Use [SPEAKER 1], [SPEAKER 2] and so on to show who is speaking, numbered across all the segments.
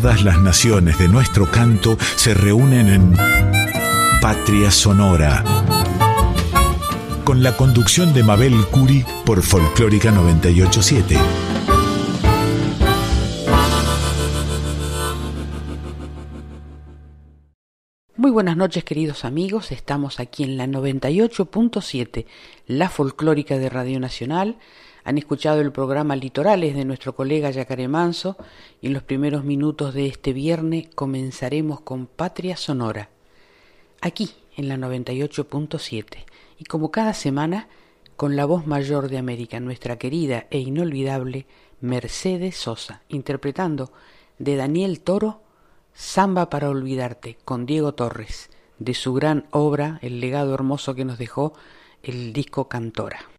[SPEAKER 1] Todas las naciones de nuestro canto se reúnen en Patria Sonora. Con la conducción de Mabel Curi por Folclórica 987.
[SPEAKER 2] Muy buenas noches queridos amigos, estamos aquí en la 98.7, la folclórica de Radio Nacional. Han escuchado el programa Litorales de nuestro colega Yacaré Manso y en los primeros minutos de este viernes comenzaremos con Patria Sonora, aquí en la 98.7 y como cada semana con la voz mayor de América, nuestra querida e inolvidable Mercedes Sosa, interpretando de Daniel Toro Samba para Olvidarte con Diego Torres, de su gran obra, el legado hermoso que nos dejó el disco Cantora.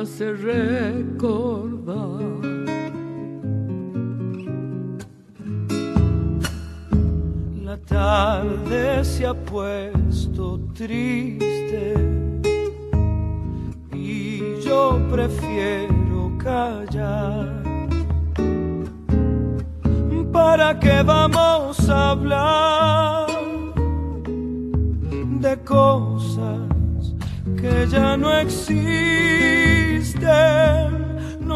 [SPEAKER 3] Hace recordar. La tarde se ha puesto triste y yo prefiero callar. ¿Para qué vamos a hablar de cosas que ya no existen?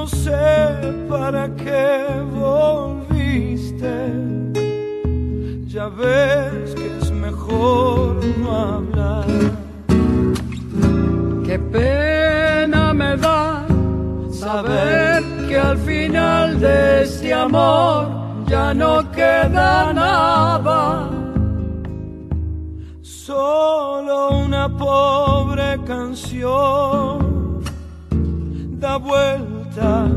[SPEAKER 3] no sé para qué volviste. Ya ves que es mejor no hablar. Qué pena me da saber que al final de este amor ya no queda nada. Solo una pobre canción da vueltas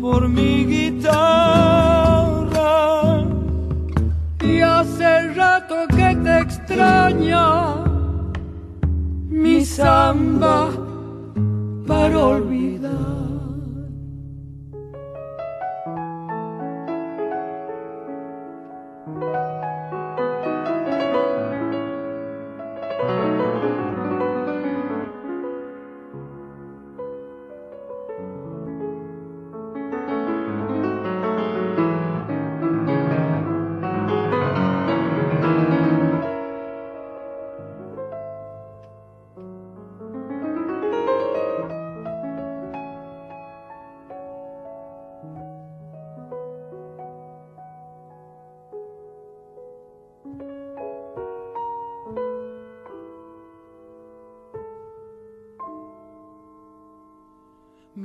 [SPEAKER 3] por mi guitarra. Y hace rato que te extraña mi samba para olvidar.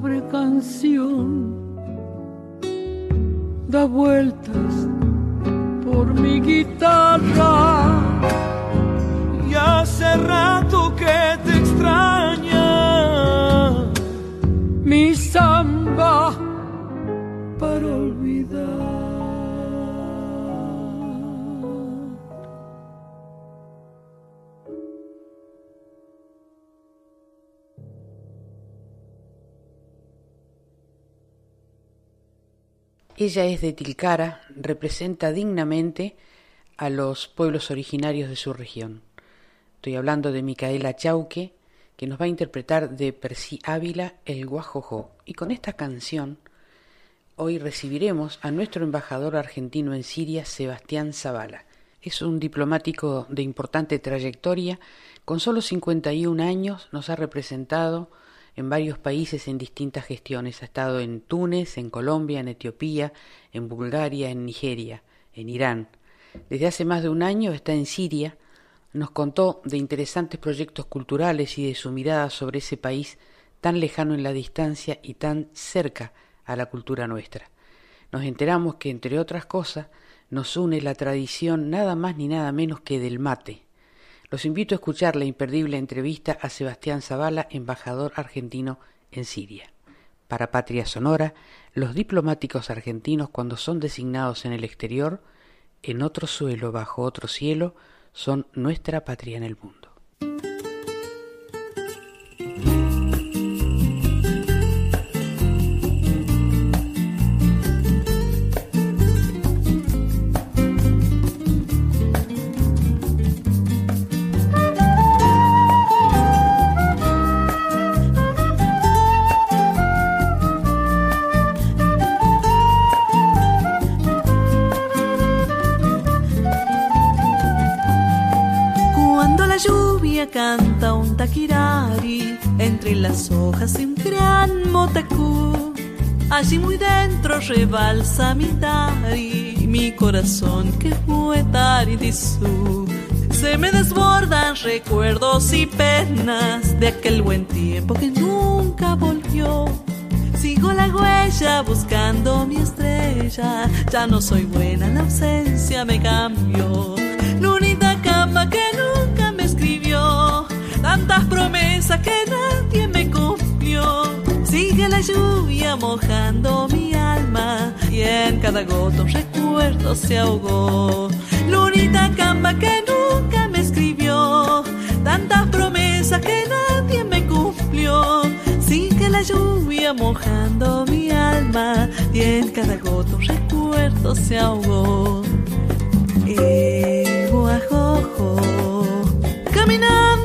[SPEAKER 3] Pobre canción da vueltas por mi guitarra. Y hace rato que
[SPEAKER 2] Ella es de Tilcara, representa dignamente a los pueblos originarios de su región. Estoy hablando de Micaela Chauque, que nos va a interpretar de Percy Ávila el Guajojo. Y con esta canción, hoy recibiremos a nuestro embajador argentino en Siria, Sebastián Zavala. Es un diplomático de importante trayectoria, con solo 51 años nos ha representado en varios países en distintas gestiones. Ha estado en Túnez, en Colombia, en Etiopía, en Bulgaria, en Nigeria, en Irán. Desde hace más de un año está en Siria. Nos contó de interesantes proyectos culturales y de su mirada sobre ese país tan lejano en la distancia y tan cerca a la cultura nuestra. Nos enteramos que, entre otras cosas, nos une la tradición nada más ni nada menos que del mate, los invito a escuchar la imperdible entrevista a Sebastián Zavala, embajador argentino en Siria. Para Patria Sonora, los diplomáticos argentinos cuando son designados en el exterior, en otro suelo, bajo otro cielo, son nuestra patria en el mundo.
[SPEAKER 4] Entre las hojas un gran motacú. Allí muy dentro rebalsa mi tari, mi corazón que fue su Se me desbordan recuerdos y penas de aquel buen tiempo que nunca volvió. Sigo la huella buscando mi estrella, ya no soy buena, la ausencia me cambió. Tantas promesas que nadie me cumplió. Sigue la lluvia mojando mi alma y en cada gota un recuerdo se ahogó. Lunita camba que nunca me escribió, tantas promesas que nadie me cumplió. Sigue la lluvia mojando mi alma y en cada gota un recuerdo se ahogó. El guajojo, caminante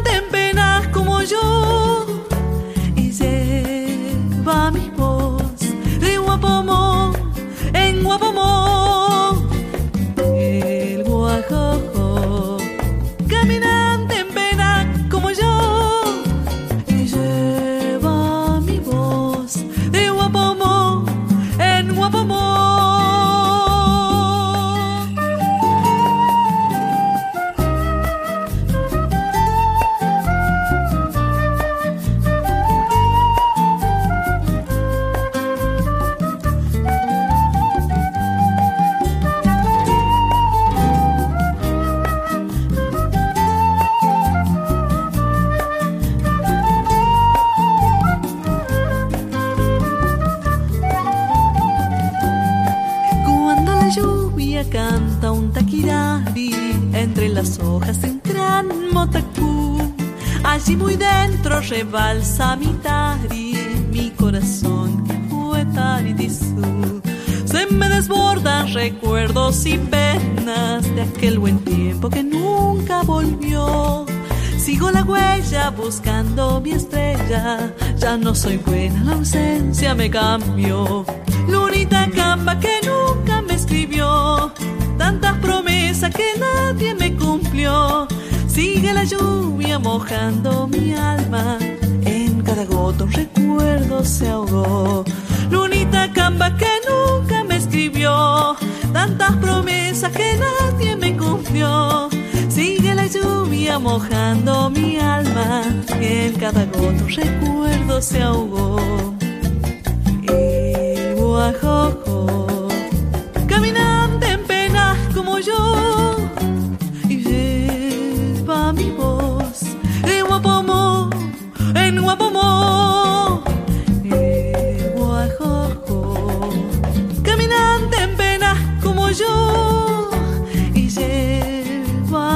[SPEAKER 4] Lunita camba que nunca me escribió. Tantas promesas que nadie me cumplió. Sigue la lluvia mojando mi alma. En cada gota un recuerdo se ahogó. Lunita Camba que nunca me escribió. Tantas promesas que nadie me cumplió. Sigue la lluvia mojando mi alma. En cada gota un recuerdo se ahogó.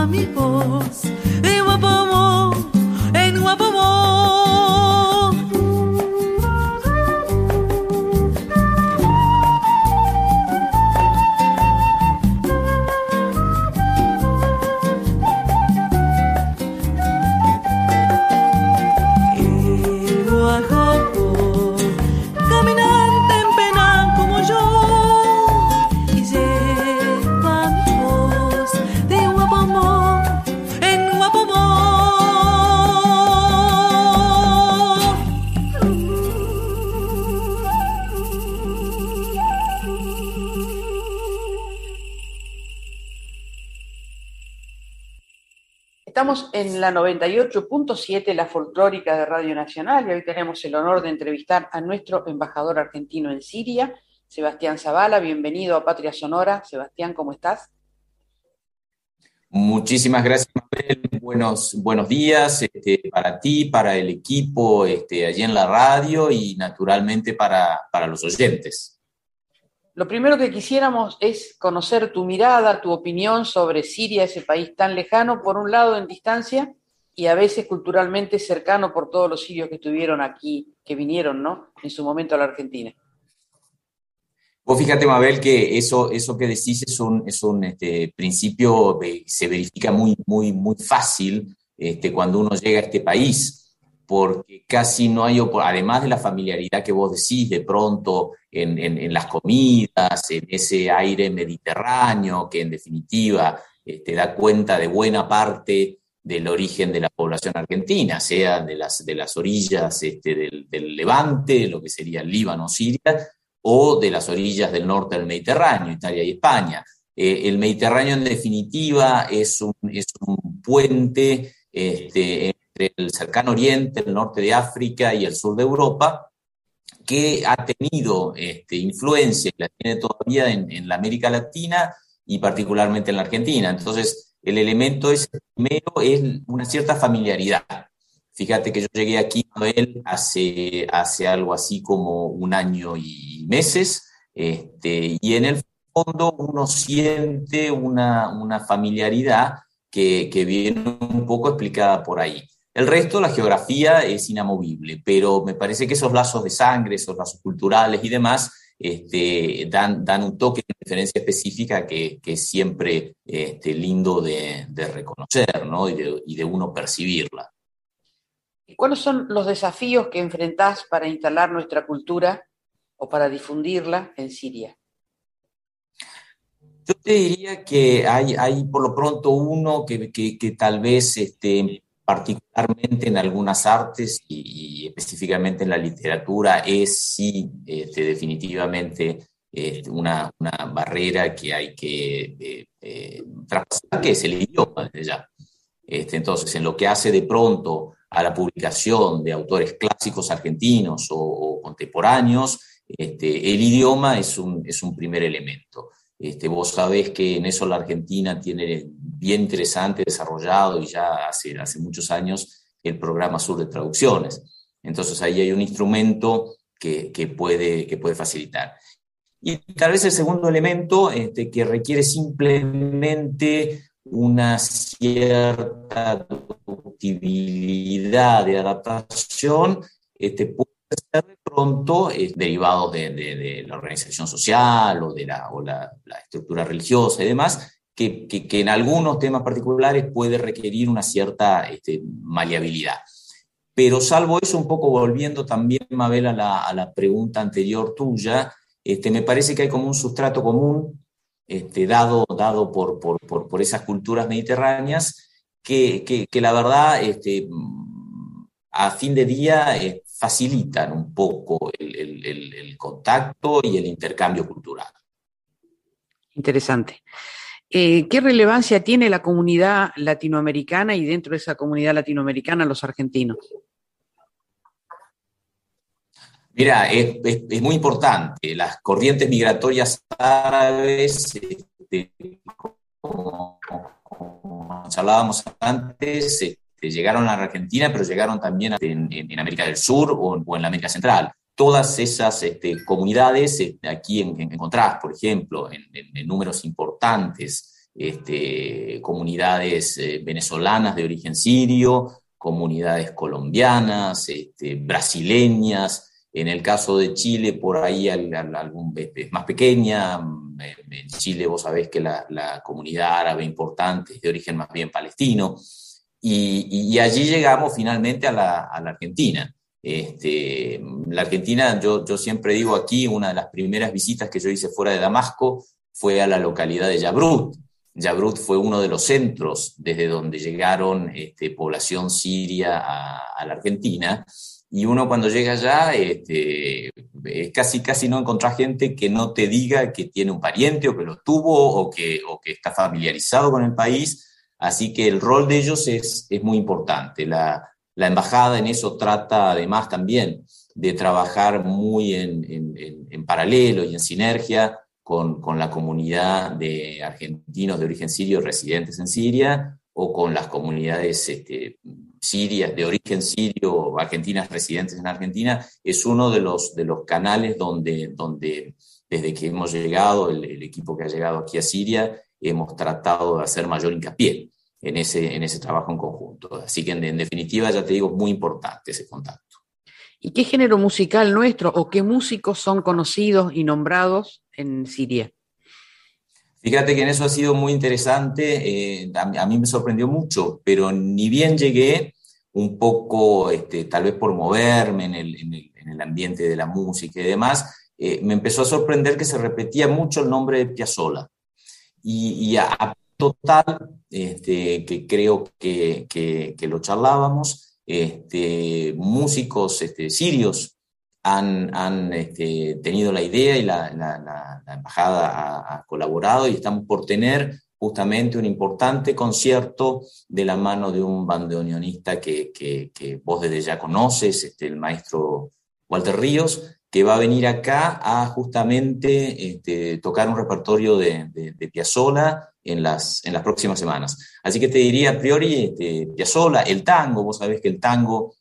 [SPEAKER 4] Lleva mi voz en en
[SPEAKER 2] la 98.7, la folclórica de Radio Nacional, y hoy tenemos el honor de entrevistar a nuestro embajador argentino en Siria, Sebastián Zavala. Bienvenido a Patria Sonora. Sebastián, ¿cómo estás?
[SPEAKER 5] Muchísimas gracias, Mabel. Buenos, buenos días este, para ti, para el equipo este, allí en la radio y naturalmente para, para los oyentes.
[SPEAKER 2] Lo primero que quisiéramos es conocer tu mirada, tu opinión sobre Siria, ese país tan lejano, por un lado en distancia y a veces culturalmente cercano por todos los sirios que estuvieron aquí, que vinieron, ¿no? En su momento a la Argentina.
[SPEAKER 5] Vos fíjate, Mabel, que eso, eso que decís es un, es un este, principio que se verifica muy, muy, muy fácil este, cuando uno llega a este país porque casi no hay, además de la familiaridad que vos decís de pronto en, las comidas, en ese aire mediterráneo que en definitiva te este, da cuenta de buena parte del origen de la población argentina, sea de las, de las orillas este, del, Levante, lo que sería el Líbano, Siria, o de las orillas del norte del Mediterráneo, Italia y España. Eh, el Mediterráneo en definitiva es un, es un puente este, el cercano oriente, el norte de África y el sur de Europa, que ha tenido este, influencia y la tiene todavía en, la América Latina y particularmente en la Argentina. Entonces, el elemento es, primero, es una cierta familiaridad. Fíjate que yo llegué aquí a él hace, hace algo así como un año y meses, este, y en el fondo uno siente una, una familiaridad que, que, viene un poco explicada por ahí. El resto, la geografía es inamovible, pero me parece que esos lazos de sangre, esos lazos culturales y demás, este, dan, dan, un toque de diferencia específica que, es siempre este, lindo de, reconocer ¿no? y, de, uno percibirla.
[SPEAKER 2] ¿Cuáles son los desafíos que enfrentás para instalar nuestra cultura o para difundirla en Siria?
[SPEAKER 5] Yo te diría que hay, hay por lo pronto uno que, que tal vez este, particularmente en algunas artes y, específicamente en la literatura, es sí este, definitivamente este, una, barrera que hay que eh, eh, traspasar, que es el idioma desde ya. Este, entonces, en lo que hace de pronto a la publicación de autores clásicos argentinos o, contemporáneos, este, el idioma es un, primer elemento. Vos sabés que en eso la Argentina tiene bien interesante, desarrollado y ya hace, hace muchos años el programa Sur de Traducciones. Entonces ahí hay un instrumento que, que puede, que puede facilitar. Y tal vez el segundo elemento este, que requiere simplemente una cierta utilidad de adaptación, este, puede ser de pronto eh, derivados de, la organización social o de la, o la, estructura religiosa y demás, que, que, en algunos temas particulares puede requerir una cierta este, maleabilidad. Pero salvo eso, un poco volviendo también, Mabel, a la, a la pregunta anterior tuya, este, me parece que hay como un sustrato común este, dado, dado por, por, por, por esas culturas mediterráneas que, la verdad, a fin de día, eh, facilitan un poco el, contacto y el intercambio cultural.
[SPEAKER 2] Interesante. Eh, ¿Qué relevancia tiene la comunidad latinoamericana y dentro de esa comunidad latinoamericana los argentinos?
[SPEAKER 5] Mira, es, muy importante. Las corrientes migratorias árabes, este, como, hablábamos antes, este, llegaron a la Argentina, pero llegaron también en, América del Sur o, en América Central. Todas esas este, comunidades, aquí en, encontrás, por ejemplo, en, números importantes, comunidades eh, venezolanas de origen sirio, comunidades colombianas, brasileñas, en el caso de Chile, por ahí algún, es más pequeña. En Chile vos sabés que la, comunidad árabe importante es de origen más bien palestino. Y, allí llegamos finalmente a la, Argentina. Este, la Argentina, yo, siempre digo aquí, una de las primeras visitas que yo hice fuera de Damasco fue a la localidad de Yabrut. Yabrut fue uno de los centros desde donde llegaron este, población siria a, la Argentina y uno cuando llega allá, este, es casi, casi no encontrar gente que no te diga que tiene un pariente o que lo tuvo o que, o que está familiarizado con el país. Así que el rol de ellos es, es muy importante. La, la, embajada en eso trata además también de trabajar muy en, paralelo y en sinergia con, con, la comunidad de argentinos de origen sirio residentes en Siria o con las comunidades este, sirias, de origen sirio, argentinas residentes en Argentina, es uno de los, de los canales donde, donde desde que hemos llegado, el, equipo que ha llegado aquí a Siria, hemos tratado de hacer mayor hincapié en ese, en ese trabajo en conjunto. Así que en, definitiva, ya te digo, muy importante ese contacto.
[SPEAKER 2] ¿Y qué género musical nuestro o qué músicos son conocidos y nombrados en Siria?
[SPEAKER 5] Fíjate que en eso ha sido muy interesante, eh, a, mí me sorprendió mucho, pero ni bien llegué, un poco, este, tal vez por moverme en el, en, el, en el, ambiente de la música y demás, eh, me empezó a sorprender que se repetía mucho el nombre de Piazzolla. Y, y a, total, este, que creo que, que, que, lo charlábamos, este, músicos este, sirios han, han este, tenido la idea y la, la, embajada ha, ha, colaborado y estamos por tener justamente un importante concierto de la mano de un bandoneonista que, que, vos desde ya conoces, este, el maestro Walter Ríos, que va a venir acá a justamente este, tocar un repertorio de, de, Piazzolla en las, en las próximas semanas. Así que te diría a priori este, Piazzolla, el tango, vos sabés que el tango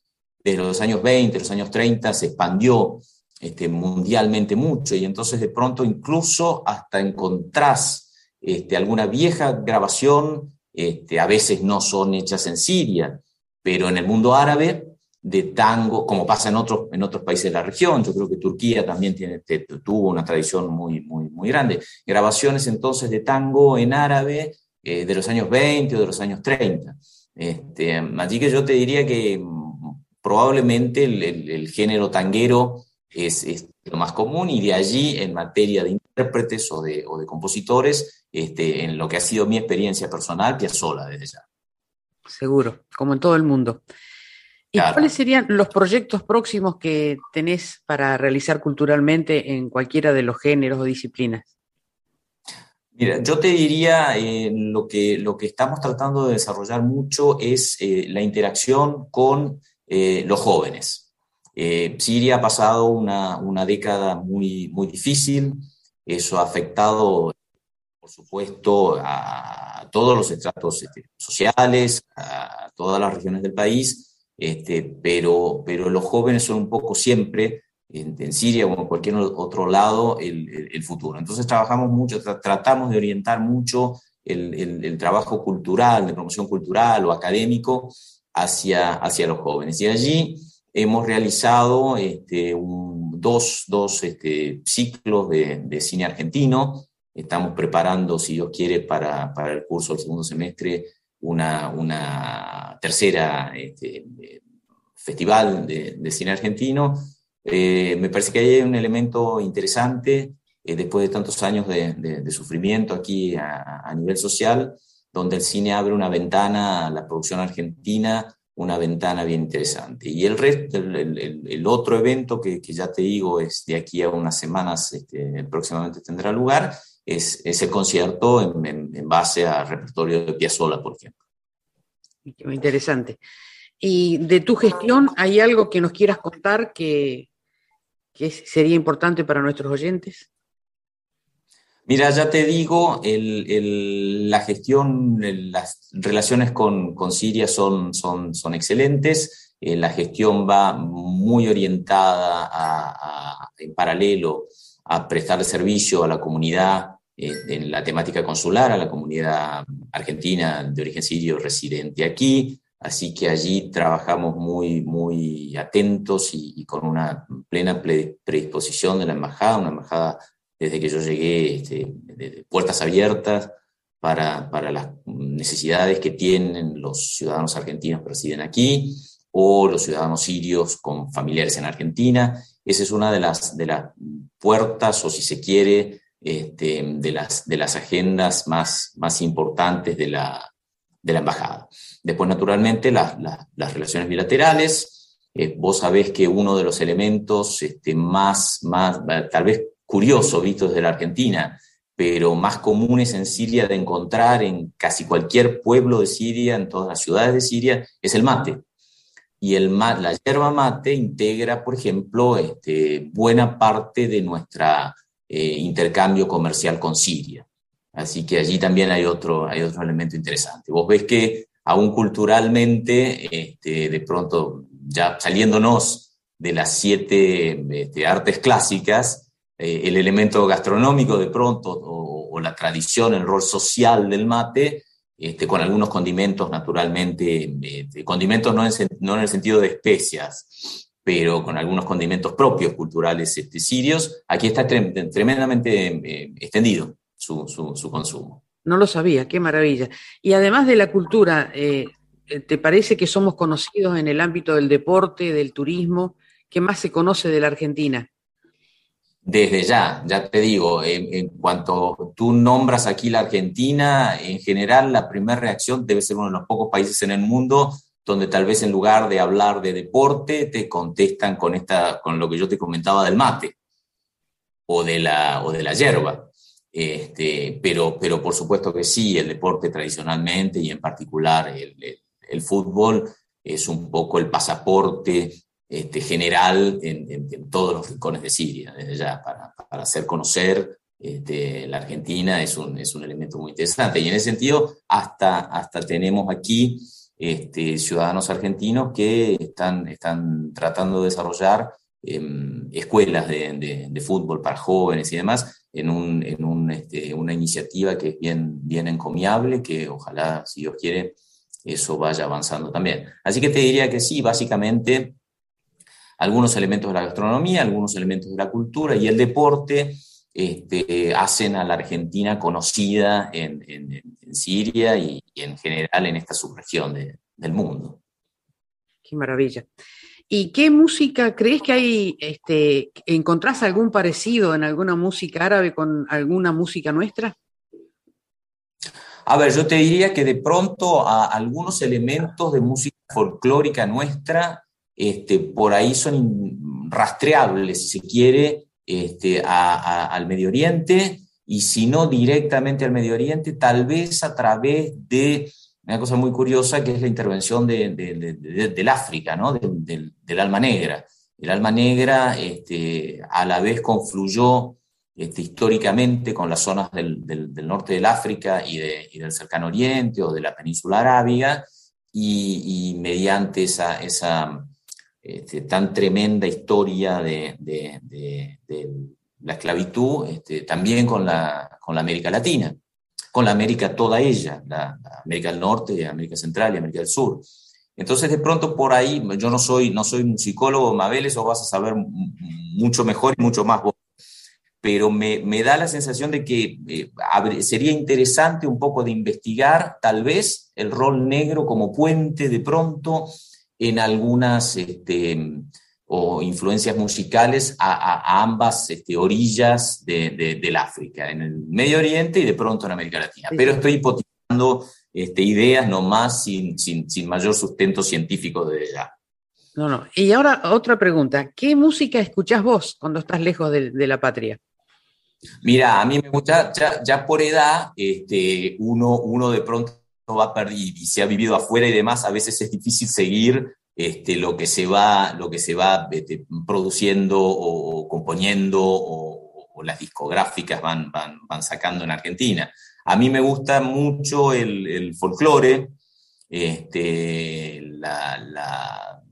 [SPEAKER 5] desde los años 20, los años 30 se expandió este, mundialmente mucho y entonces de pronto incluso hasta encontrás este, alguna vieja grabación, este, a veces no son hechas en Siria, pero en el mundo árabe, de tango, como pasa en otros, en otros países de la región, yo creo que Turquía también tiene, tuvo una tradición muy, muy, muy grande. Grabaciones entonces de tango en árabe eh, de los años 20 o de los años 30. Este, así que yo te diría que mm, probablemente el, género tanguero es, es, lo más común y de allí en materia de intérpretes o de, compositores este, en lo que ha sido mi experiencia personal, sola desde ya.
[SPEAKER 2] Seguro, como en todo el mundo. ¿Y cuáles serían los proyectos próximos que tenés para realizar culturalmente en cualquiera de los géneros o disciplinas?
[SPEAKER 5] Mira, yo te diría, eh, lo, que, lo que estamos tratando de desarrollar mucho es eh, la interacción con eh, los jóvenes. Siria ha pasado una, una, década muy, muy difícil, eso ha afectado por supuesto, a todos los estratos este, sociales, a todas las regiones del país, este, pero, pero los jóvenes son un poco siempre, en, Siria o en cualquier otro lado, el, el, futuro. Entonces trabajamos mucho, tratamos de orientar mucho el, el, trabajo cultural, de promoción cultural o académico hacia, hacia los jóvenes. Y allí hemos realizado este, un, dos, dos este, ciclos de, de, cine argentino, Estamos preparando, si Dios quiere, para, para el curso del segundo semestre una, una tercera este, festival de, de, cine argentino. Eh, me parece que hay un elemento interesante, eh, después de tantos años de, de, sufrimiento aquí a, a, nivel social, donde el cine abre una ventana a la producción argentina, una ventana bien interesante. Y el, resto, el, otro evento que, ya te digo es de aquí a unas semanas, este, próximamente tendrá lugar, es, el concierto en, base al repertorio de Piazzolla, por ejemplo.
[SPEAKER 2] Muy interesante. Y de tu gestión, ¿hay algo que nos quieras contar que, que sería importante para nuestros oyentes?
[SPEAKER 5] Mira, ya te digo, la gestión, las relaciones con, Siria son, son, son excelentes. Eh, la gestión va muy orientada en paralelo a prestar servicio a la comunidad en la temática consular, a la comunidad argentina de origen sirio residente aquí. Así que allí trabajamos muy, muy atentos y, y con una plena predisposición de la embajada, una embajada desde que yo llegué, este, de puertas abiertas para, para, las necesidades que tienen los ciudadanos argentinos que residen aquí o los ciudadanos sirios con familiares en Argentina. Esa es una de las, de las puertas, o si se quiere, este, de, las, de las agendas más, más importantes de la, de la embajada. Después, naturalmente, las, las, relaciones bilaterales. Eh, vos sabés que uno de los elementos este, más, más, tal vez curioso visto desde la Argentina, pero más comunes en Siria de encontrar en casi cualquier pueblo de Siria, en todas las ciudades de Siria, es el mate. Y el, la yerba mate integra, por ejemplo, este, buena parte de nuestro eh, intercambio comercial con Siria. Así que allí también hay otro, hay otro elemento interesante. Vos ves que aún culturalmente, este, de pronto, ya saliéndonos de las siete este, artes clásicas, eh, el elemento gastronómico de pronto o, la tradición, el rol social del mate, este, con algunos condimentos naturalmente, este, condimentos no en, no en, el sentido de especias, pero con algunos condimentos propios culturales este, sirios, aquí está tremendamente eh, extendido su, su, consumo.
[SPEAKER 2] No lo sabía, qué maravilla. Y además de la cultura, eh, ¿te parece que somos conocidos en el ámbito del deporte, del turismo? ¿Qué más se conoce de la Argentina?
[SPEAKER 5] Desde ya, ya te digo, en, cuanto tú nombras aquí la Argentina, en general la primera reacción debe ser uno de los pocos países en el mundo donde tal vez en lugar de hablar de deporte te contestan con, esta, con lo que yo te comentaba del mate o de la, o de la hierba. Este, pero, pero por supuesto que sí, el deporte tradicionalmente y en particular el, el fútbol es un poco el pasaporte este, general en, todos los rincones de Siria, desde ya, para, para hacer conocer este, la Argentina es un, es un elemento muy interesante. Y en ese sentido, hasta, hasta tenemos aquí este, ciudadanos argentinos que están, están tratando de desarrollar em, escuelas de, fútbol para jóvenes y demás en, un, en un, este, una iniciativa que es bien, bien encomiable, que ojalá, si Dios quiere, eso vaya avanzando también. Así que te diría que sí, básicamente algunos elementos de la gastronomía, algunos elementos de la cultura y el deporte este, hacen a la Argentina conocida en, Siria y, en general en esta subregión del mundo.
[SPEAKER 2] Qué maravilla. ¿Y qué música crees que hay? Este, ¿Encontrás algún parecido en alguna música árabe con alguna música nuestra?
[SPEAKER 5] A ver, yo te diría que de pronto a algunos elementos de música folclórica nuestra este, por ahí son rastreables, si se quiere, este, al Medio Oriente, y si no directamente al Medio Oriente, tal vez a través de una cosa muy curiosa que es la intervención del África, ¿no? del, alma negra. El alma negra este, a la vez confluyó este, históricamente con las zonas del, norte del África y, del cercano Oriente o de la península arábiga, y, mediante esa, esa este, tan tremenda historia de, la esclavitud, este, también con la, con la América Latina, con la América toda ella, la, América del Norte, América Central y América del Sur. Entonces, de pronto por ahí, yo no soy, no soy musicólogo, Mabel, eso vas a saber mucho mejor y mucho más vos. Pero me, me da la sensación de que eh, sería interesante un poco de investigar, tal vez, el rol negro como puente de pronto en algunas este, o influencias musicales a, ambas este, orillas de, del África, en el Medio Oriente y de pronto en América Latina. Pero estoy hipotizando este, ideas nomás sin, sin, sin mayor sustento científico desde ya.
[SPEAKER 2] No, no. Y ahora otra pregunta. ¿Qué música escuchás vos cuando estás lejos de, la patria?
[SPEAKER 5] Mira, a mí me gusta, ya, por edad, este, uno, uno de pronto va a perder, y se ha vivido afuera y demás, a veces es difícil seguir este, lo que se va, lo que se va este, produciendo o, componiendo o, las discográficas van, van, van, sacando en Argentina. A mí me gusta mucho el, folclore, este, la,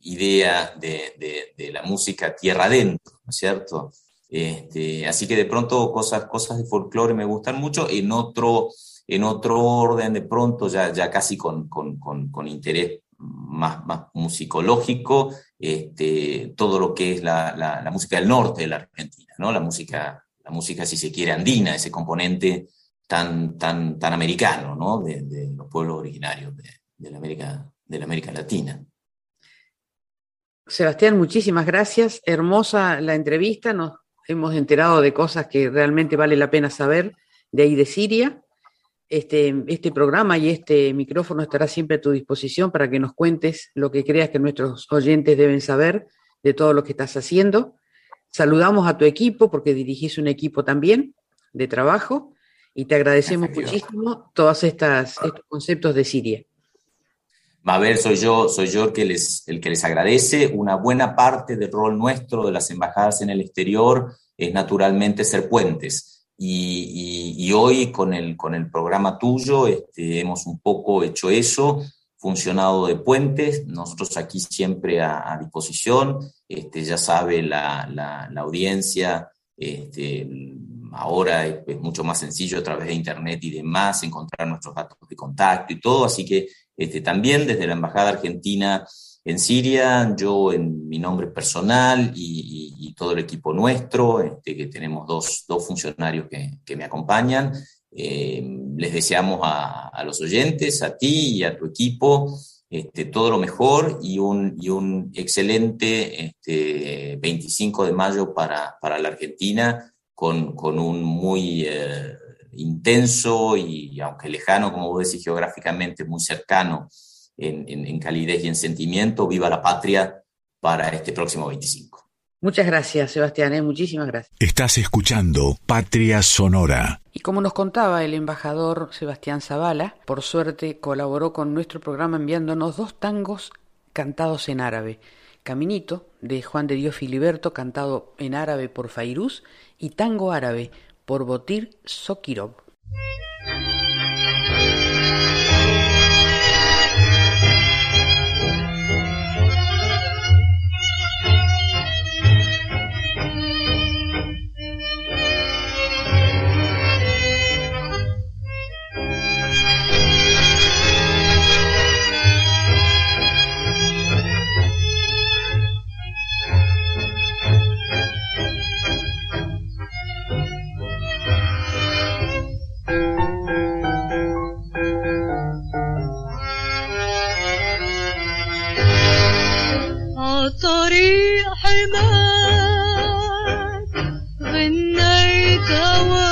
[SPEAKER 5] idea de, la música tierra adentro, ¿no es cierto? Este, así que de pronto cosas, cosas de folclore me gustan mucho, en otro, en otro orden, de pronto ya, ya casi con, con, interés más, más musicológico, este, todo lo que es la, la, música del norte de la Argentina, ¿no? la, música, la música, si se quiere, andina, ese componente tan, tan, tan americano ¿no? de, los pueblos originarios de, de, la América, de la América Latina.
[SPEAKER 2] Sebastián, muchísimas gracias. Hermosa la entrevista. Nos hemos enterado de cosas que realmente vale la pena saber de ahí de Siria. Este, este programa y este micrófono estará siempre a tu disposición para que nos cuentes lo que creas que nuestros oyentes deben saber de todo lo que estás haciendo. Saludamos a tu equipo porque dirigís un equipo también de trabajo y te agradecemos muchísimo todos estos conceptos de Siria.
[SPEAKER 5] Mabel, soy yo, soy yo el que, les, el que les agradece. Una buena parte del rol nuestro de las embajadas en el exterior es naturalmente ser puentes. Y, hoy con el, con el programa tuyo este, hemos un poco hecho eso, funcionado de puentes, nosotros aquí siempre a, disposición, este, ya sabe la, la, audiencia, este, ahora es, es, mucho más sencillo a través de internet y demás encontrar nuestros datos de contacto y todo, así que este, también desde la Embajada Argentina en Siria, yo en mi nombre personal y, todo el equipo nuestro, este, que tenemos dos, funcionarios que, me acompañan, eh, les deseamos a, los oyentes, a ti y a tu equipo, este, todo lo mejor y un, y un excelente este, 25 de mayo para, para la Argentina con, con un muy... Eh, intenso y, aunque lejano, como vos decís, geográficamente muy cercano en, calidez y en sentimiento, viva la patria para este próximo 25.
[SPEAKER 2] Muchas gracias, Sebastián, ¿eh? muchísimas gracias.
[SPEAKER 1] Estás escuchando Patria Sonora.
[SPEAKER 2] Y como nos contaba el embajador Sebastián Zavala, por suerte colaboró con nuestro programa enviándonos dos tangos cantados en árabe. Caminito, de Juan de Dios Filiberto, cantado en árabe por Fairuz, y Tango Árabe, por Botir Sokirov.
[SPEAKER 6] طريق
[SPEAKER 7] حماك
[SPEAKER 8] غنيت أول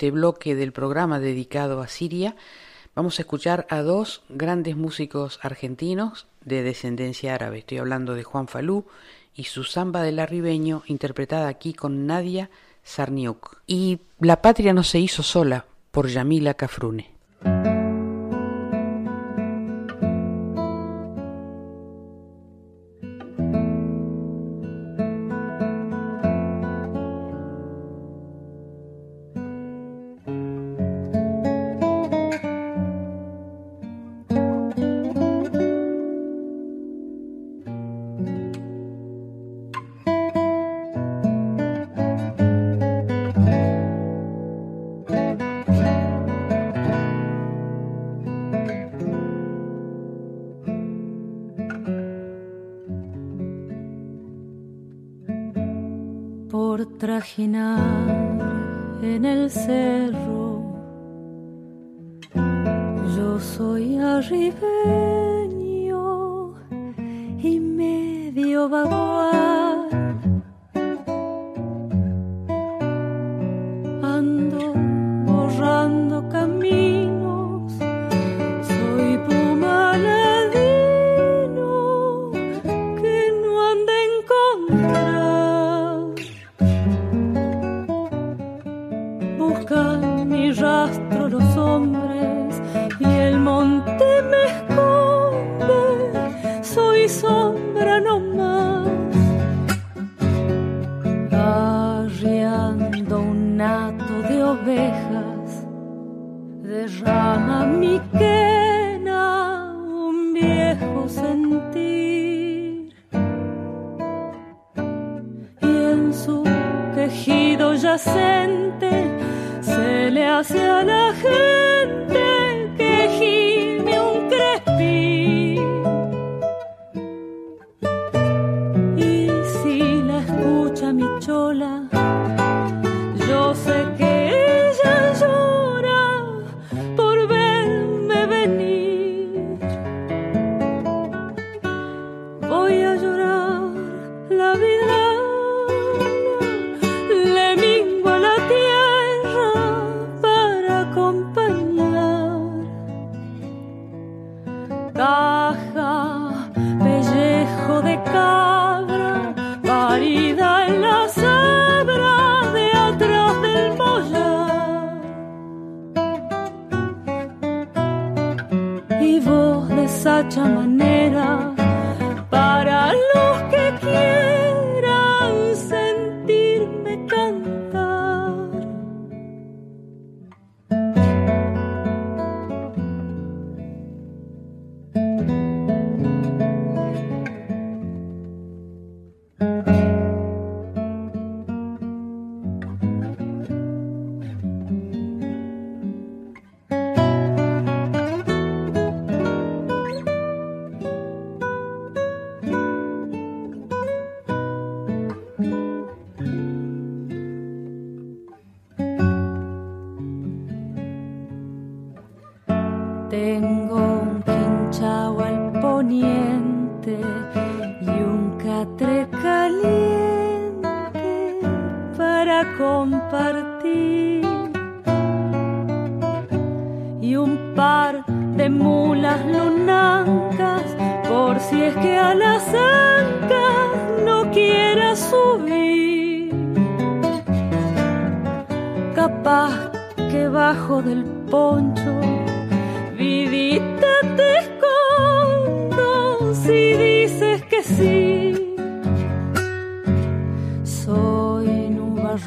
[SPEAKER 8] este bloque del programa dedicado a Siria, vamos a escuchar a dos grandes músicos argentinos de descendencia árabe. Estoy hablando de Juan Falú y su samba del arribeño, interpretada aquí con Nadia Sarniuk. Y La patria no se hizo sola por Yamila Cafrune.
[SPEAKER 9] por trajinar en el cerro. Yo soy arriba. Bobo.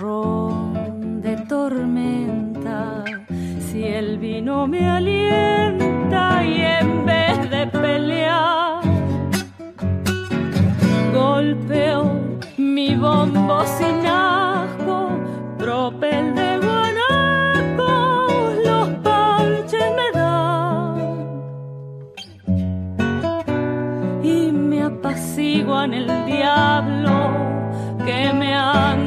[SPEAKER 9] Nubarrón de tormenta, si el vino me alienta y en vez de pelear, golpeo mi bombo sin asco, tropel de guanaco, los parches me dan. Y me apaciguan el diablo que me anda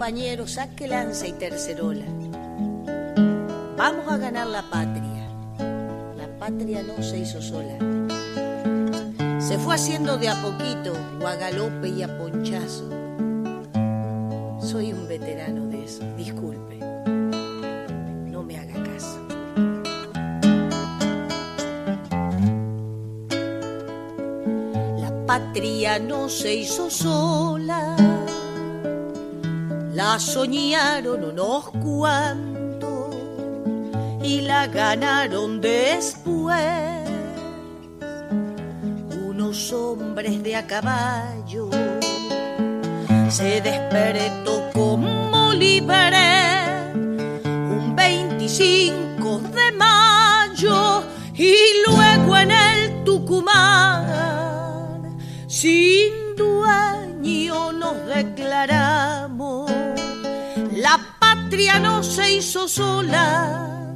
[SPEAKER 10] usted, compañero, saque lanza y tercerola. Vamos a ganar la patria. La patria no se hizo sola. Se fue haciendo de a poquito, o a galope y a ponchazo. Soy un veterano de eso, disculpe. No me haga caso. La patria no se hizo sola la soñaron unos cuantos y la ganaron después unos hombres de a caballo. Se despertó como libre un 25 de mayo y luego en el Tucumán sin dueño nos declaramos la patria no se hizo sola.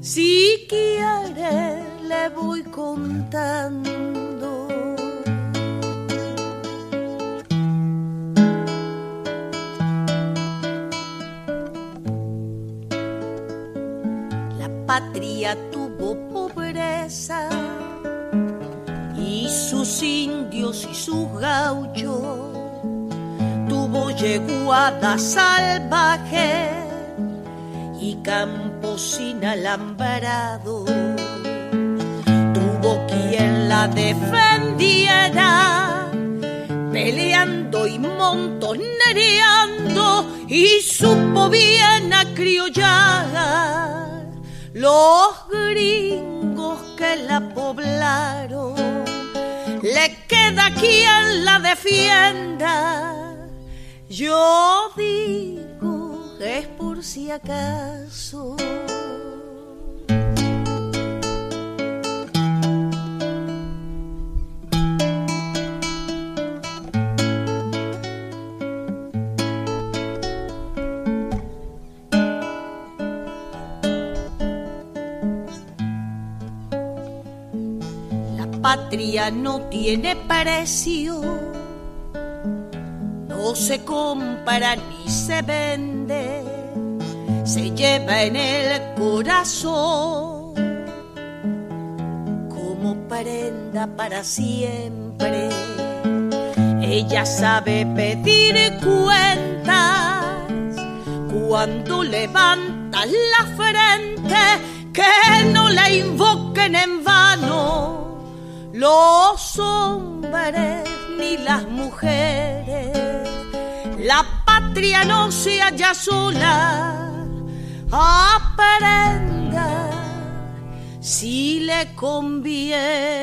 [SPEAKER 10] Si quiere le voy contando. La patria tuvo pobreza y sus indios y sus gauchos tuvo yeguada salvaje y campo sin alambrado. Tuvo quien la defendiera, peleando y montonereando, y supo bien acriollar los gringos que la poblaron. Le queda quien la defienda. Yo digo es por si acaso. La patria no tiene precio no se compra ni se vende, se lleva en el corazón como prenda para siempre. Ella sabe pedir cuentas cuando levantas la frente, que no la invoquen en vano los hombres ni las mujeres. La Trianon se halla sola, aprenda si le conviene.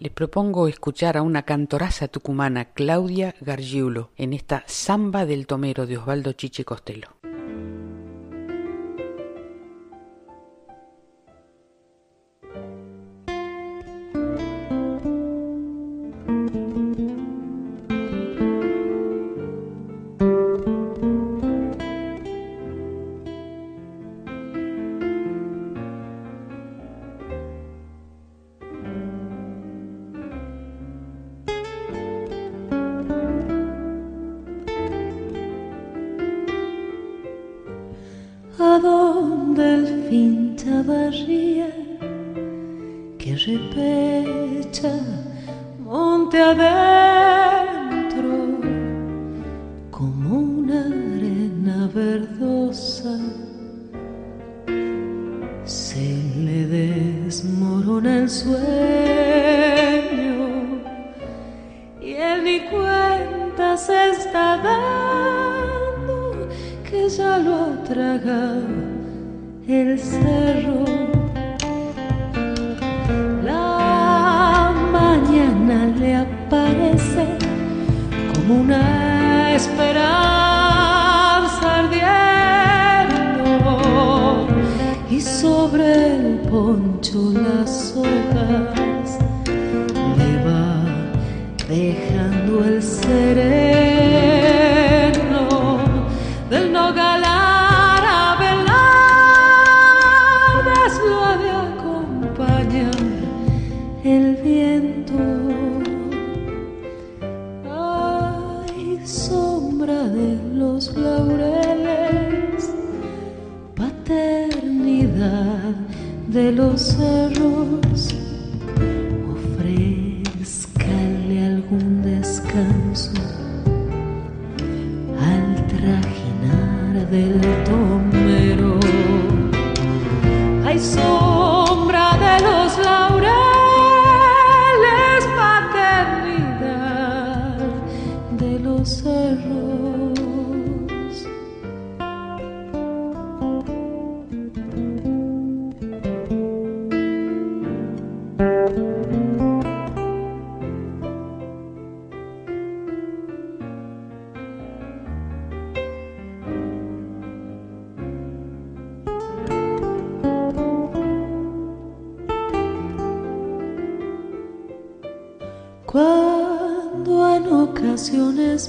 [SPEAKER 2] Les propongo escuchar a una cantoraza tucumana, Claudia Gargiulo, en esta Samba del Tomero de Osvaldo Chiche Costello.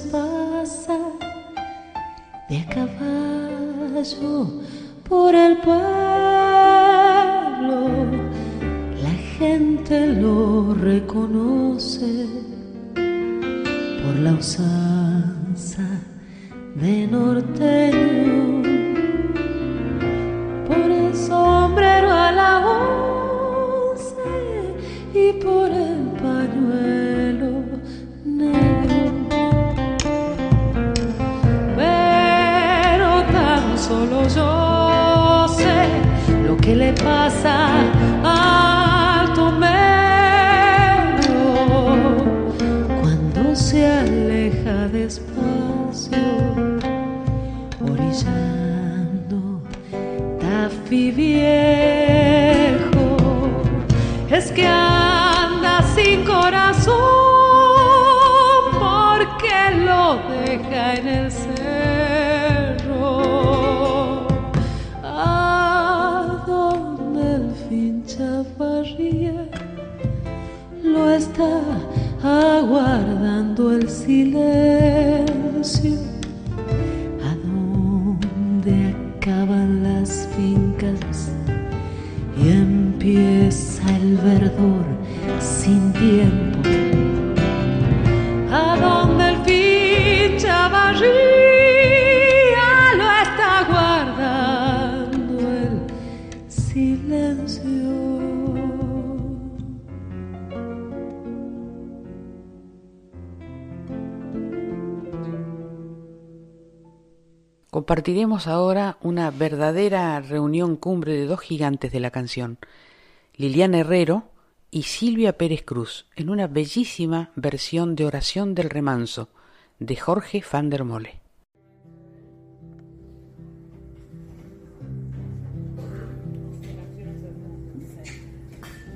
[SPEAKER 9] pasa de caballo por el pueblo. La gente lo reconoce por la usanza
[SPEAKER 2] Ahora una verdadera reunión cumbre de dos gigantes de la canción, Liliana Herrero y Silvia Pérez Cruz, en una bellísima versión de Oración del Remanso, de Jorge van der Mole.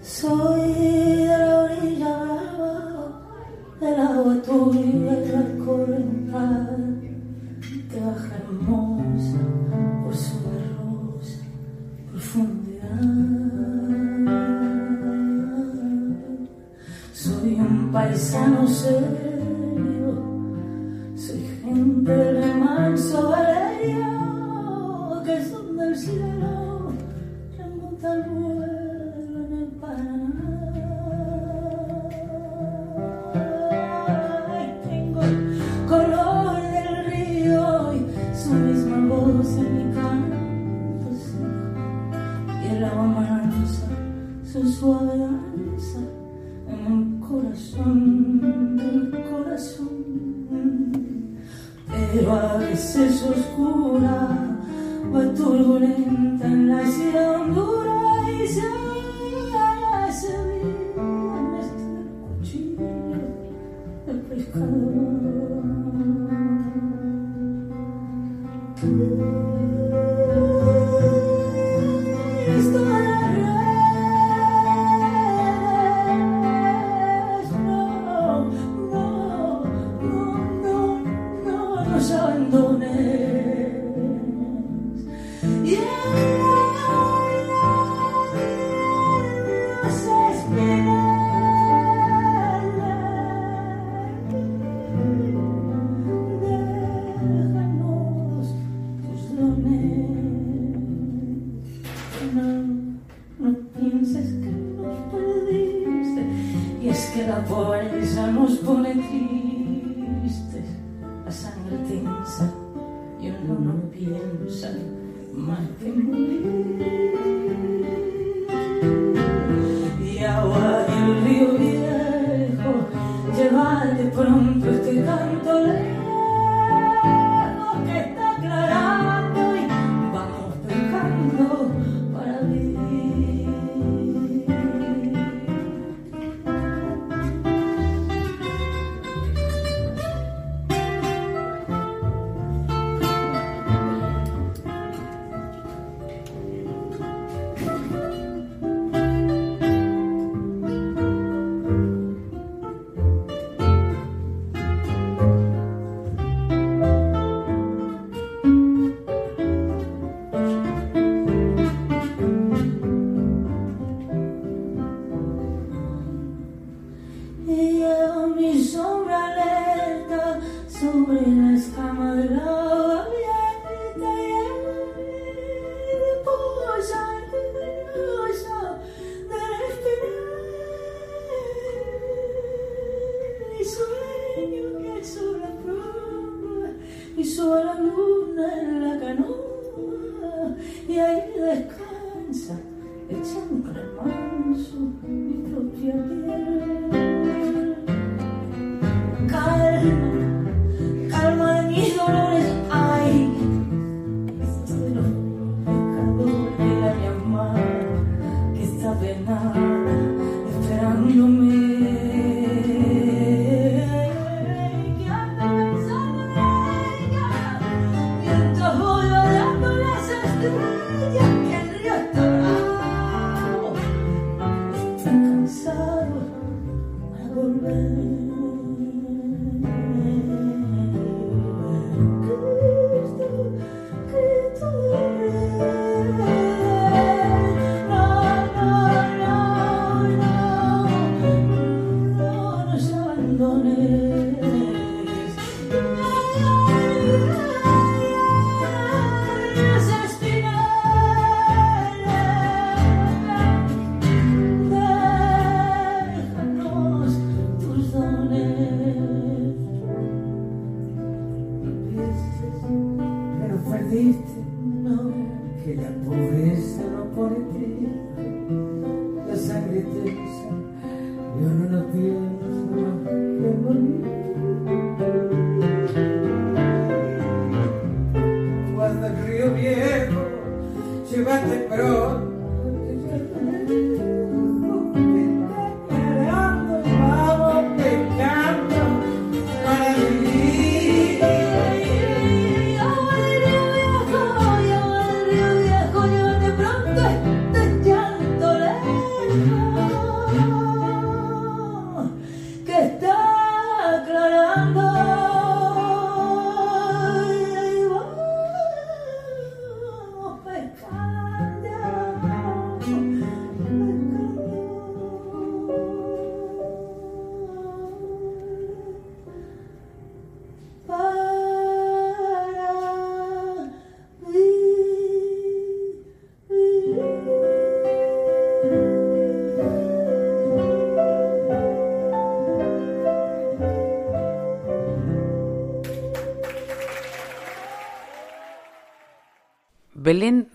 [SPEAKER 9] Soy de la orilla brava, del agua baja el monte. Soy un paisano serio, soy gente de manso valerio, que son del cielo, remonta al vuelo. corazón, corazón, pero a veces oscura, va turbulenta en la ciudad y se hace bien este cuchillo del pescador.
[SPEAKER 2] pero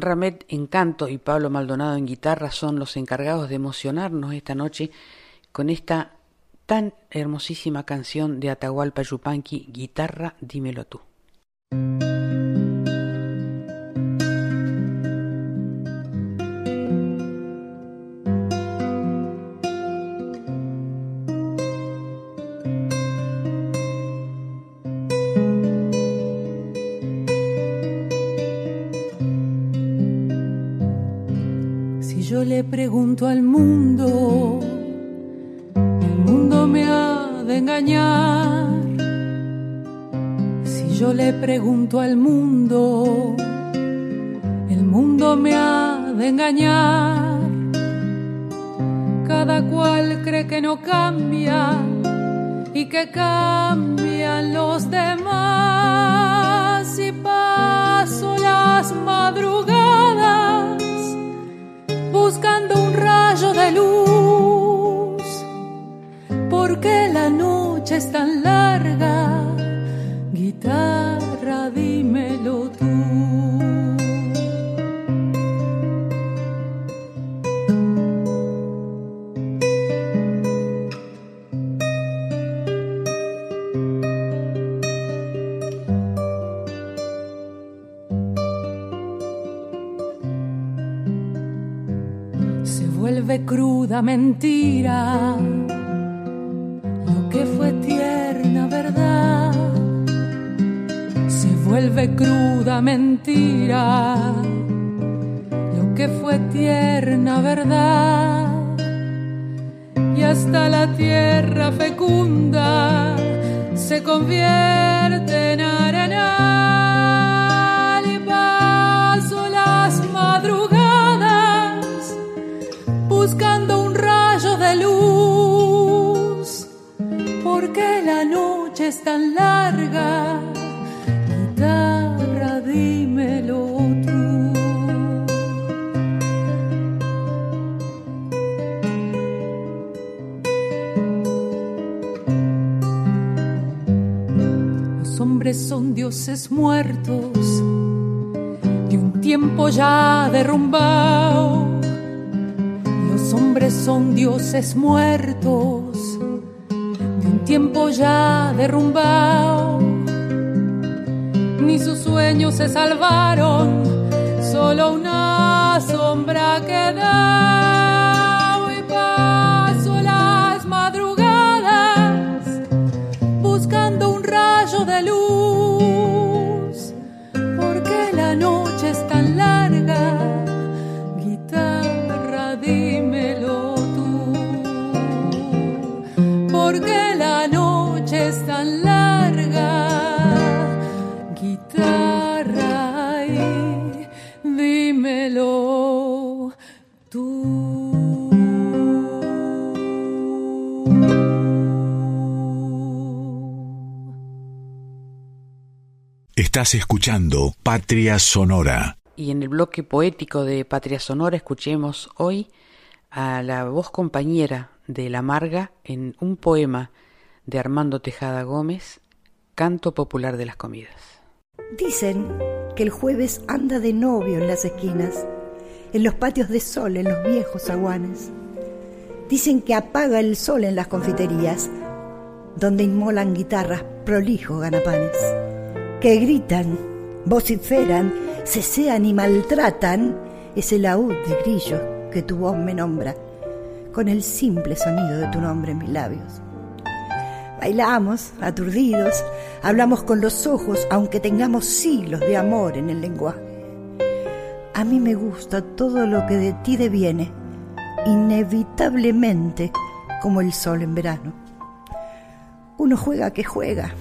[SPEAKER 2] Ramet en canto y Pablo Maldonado en guitarra son los encargados de emocionarnos esta noche con esta tan hermosísima canción de Atahualpa Yupanqui, Guitarra, dímelo tú.
[SPEAKER 9] Ya derrumbado. Ni sus sueños se salvaron, solo una sombra queda.
[SPEAKER 1] Estás escuchando Patria Sonora.
[SPEAKER 2] Y en el bloque poético de Patria Sonora escuchemos hoy a la voz compañera de La Marga en un poema de Armando Tejada Gómez, Canto Popular de las Comidas.
[SPEAKER 11] Dicen que el jueves anda de novio en las esquinas, en los patios de sol, en los viejos aguanes. Dicen que apaga el sol en las confiterías, donde inmolan guitarras prolijos ganapanes, que gritan, vociferan, cesean y maltratan ese laúd de grillos que tu voz me nombra, con el simple sonido de tu nombre en mis labios. Bailamos, aturdidos, hablamos con los ojos, aunque tengamos siglos de amor en el lenguaje. A mí me gusta todo lo que de ti deviene, inevitablemente como el sol en verano. Uno juega que juega,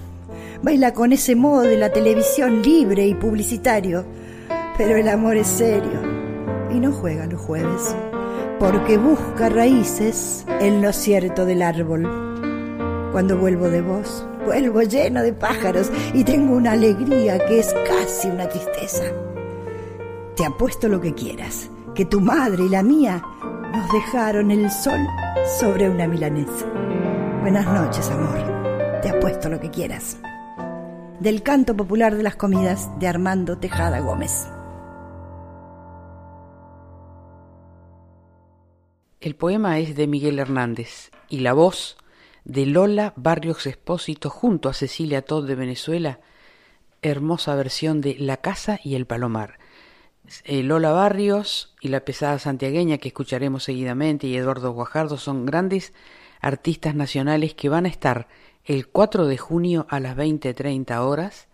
[SPEAKER 11] baila con ese modo de la televisión libre y publicitario, pero el amor es serio y no juega los jueves, porque busca raíces en lo cierto del árbol. Cuando vuelvo de vos, vuelvo lleno de pájaros y tengo una alegría que es casi una tristeza. Te apuesto lo que quieras, que tu madre y la mía nos dejaron el sol sobre una milanesa. Buenas noches, amor. Te apuesto lo que quieras del canto popular de las comidas de Armando Tejada Gómez.
[SPEAKER 2] El poema es de Miguel Hernández y la voz de Lola Barrios Expósito junto a Cecilia Todd de Venezuela, hermosa versión de La Casa y el Palomar. Eh, Lola Barrios y la pesada santiagueña que escucharemos seguidamente y Eduardo Guajardo son grandes artistas nacionales que van a estar el 4 de junio a las 20.30 horas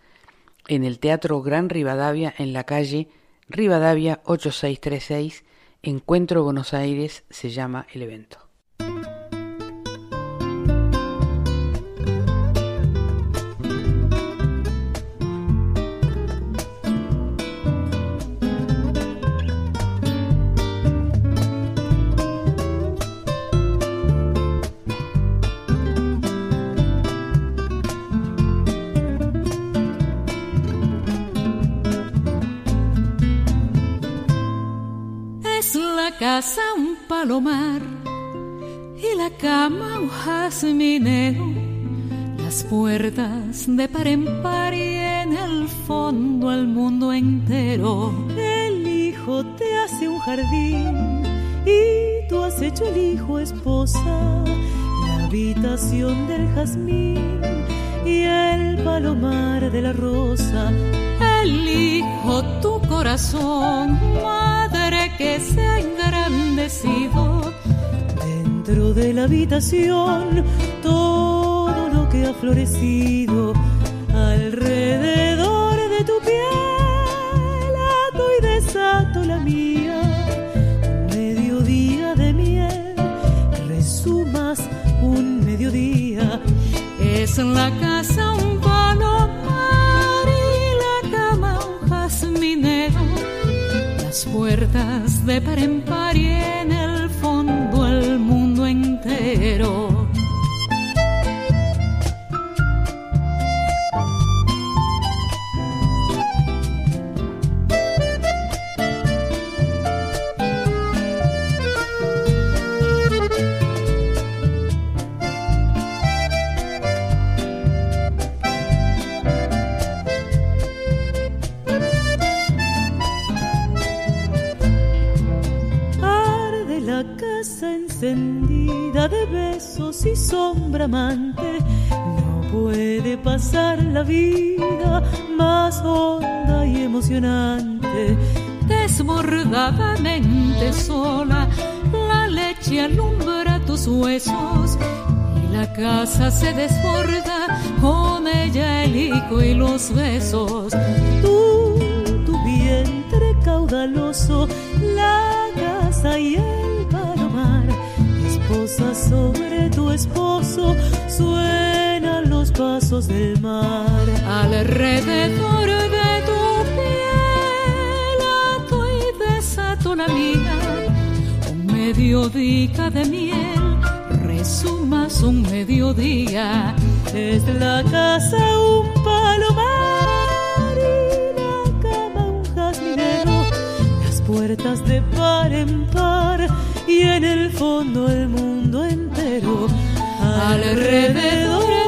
[SPEAKER 2] en el Teatro Gran Rivadavia en la calle Rivadavia 8636, Encuentro Buenos Aires se llama el evento.
[SPEAKER 9] Casa un palomar y la cama un jazminero, las puertas de par en par y en el fondo al mundo entero. El hijo te hace un jardín y tú has hecho el hijo esposa, la habitación del jazmín y el palomar de la rosa. El hijo, tu corazón, que se ha engrandecido dentro de la habitación. Todo lo que ha florecido alrededor de tu piel. Ato y desato la mía mediodía de miel. Resumas un mediodía. Es en la casa puertas de par casa se desborda con ella el hijo y los besos. Tú, tu vientre caudaloso, la casa y el sobre tu esposo suenan los pasos del mar. Alrededor de tu piel ato y desato la mía. Un mediodía de miel resumas un mediodía es la casa un palomar y la cama un jazminero las puertas de par en par y en el fondo el mundo entero. Alrededor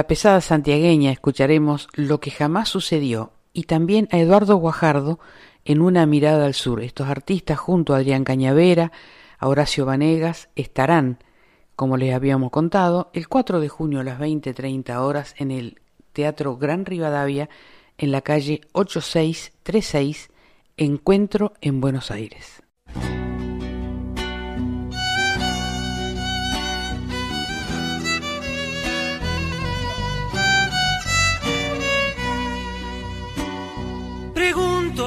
[SPEAKER 9] la
[SPEAKER 2] pesada santiagueña escucharemos Lo que jamás sucedió y también a Eduardo Guajardo en Una mirada al sur. Estos artistas junto a Adrián Cañavera, a Horacio Vanegas estarán, como les habíamos contado, el 4 de junio a las 20.30 horas en el Teatro Gran Rivadavia en la calle 8636 Encuentro en Buenos Aires.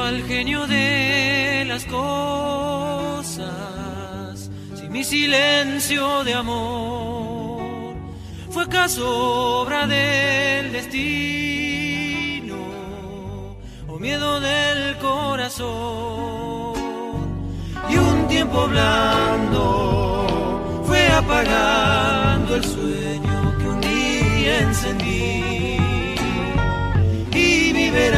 [SPEAKER 12] Al genio de las cosas. Si mi silencio de amor fue caso obra del destino o miedo del corazón. Y un tiempo blando fue apagando el sueño que un día encendí. Y de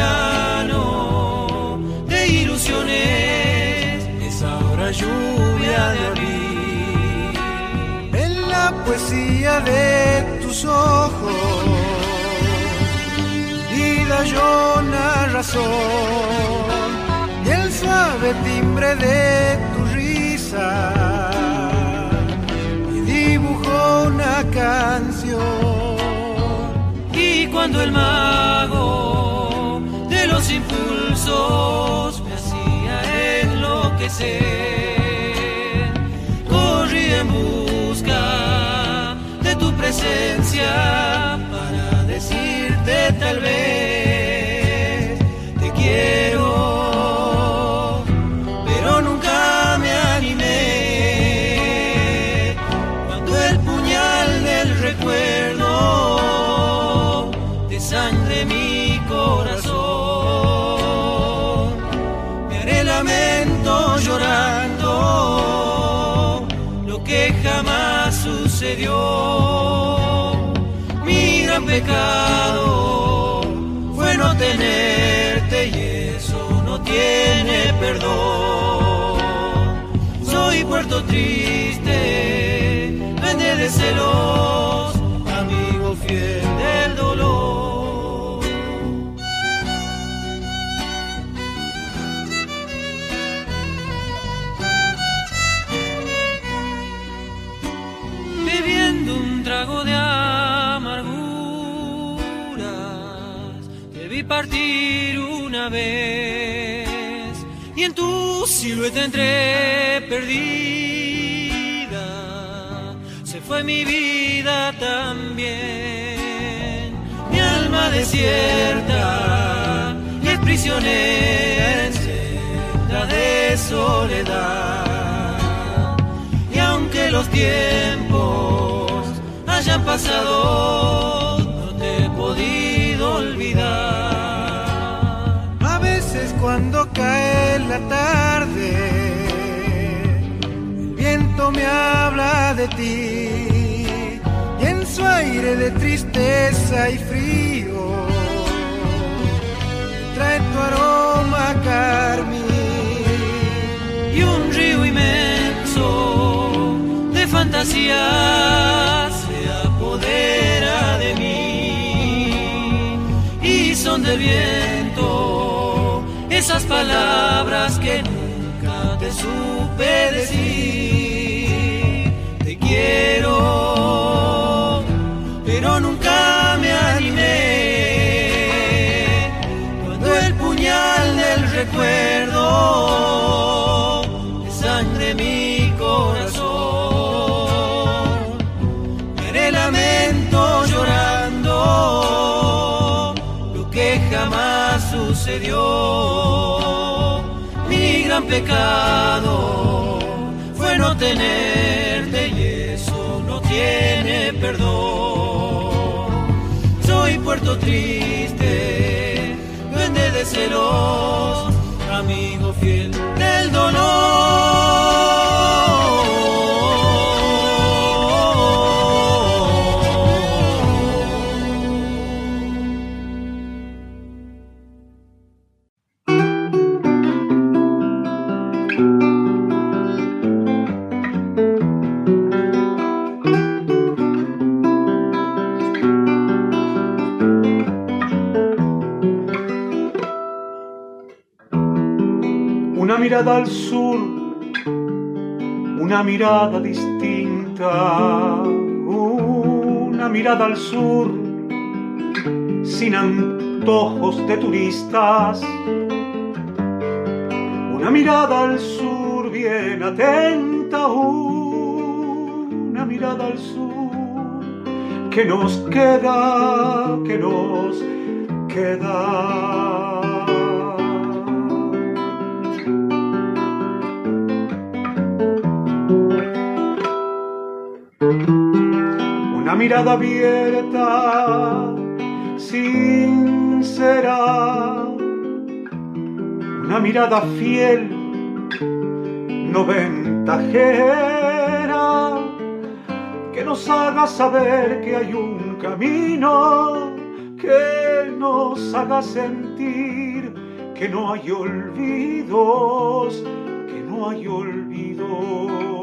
[SPEAKER 12] es ahora lluvia de abril.
[SPEAKER 13] En la poesía de tus ojos, vida yo una razón y el suave timbre de tu risa y dibujo una canción.
[SPEAKER 12] Y cuando el mago de los impulsos enloquecer, corrí en busca de tu presencia para decirte tal vez sucedió. Mi gran pecado fue no tenerte y eso no tiene perdón. Soy puerto triste, vende de celos, amigo fiel un trago de amarguras, te vi partir una vez y en tu silueta entré perdida. Se fue mi vida también, mi alma desierta y es prisionera en senda de soledad. Y aunque los tiempos hayan pasado, no te he podido olvidar.
[SPEAKER 13] A veces cuando cae la tarde, el viento me habla de ti y en su aire de tristeza y frío trae tu aroma carmín
[SPEAKER 12] y un río inmenso de fantasía de mí y son del viento esas palabras que nunca te supe decir. Te quiero pero nunca me animé. Cuando el puñal del recuerdo de sangre mi pecado fue no tenerte y eso no tiene perdón. Soy puerto triste duende de celos amigo fiel del dolor
[SPEAKER 14] mirada al sur, una mirada distinta, una mirada al sur, sin antojos de turistas, una mirada al sur bien atenta, una mirada al sur que nos queda, que nos queda. Mirada abierta, sincera, una mirada fiel, no ventajera, que nos haga saber que hay un camino, que nos haga sentir que no hay olvidos, que no hay olvidos.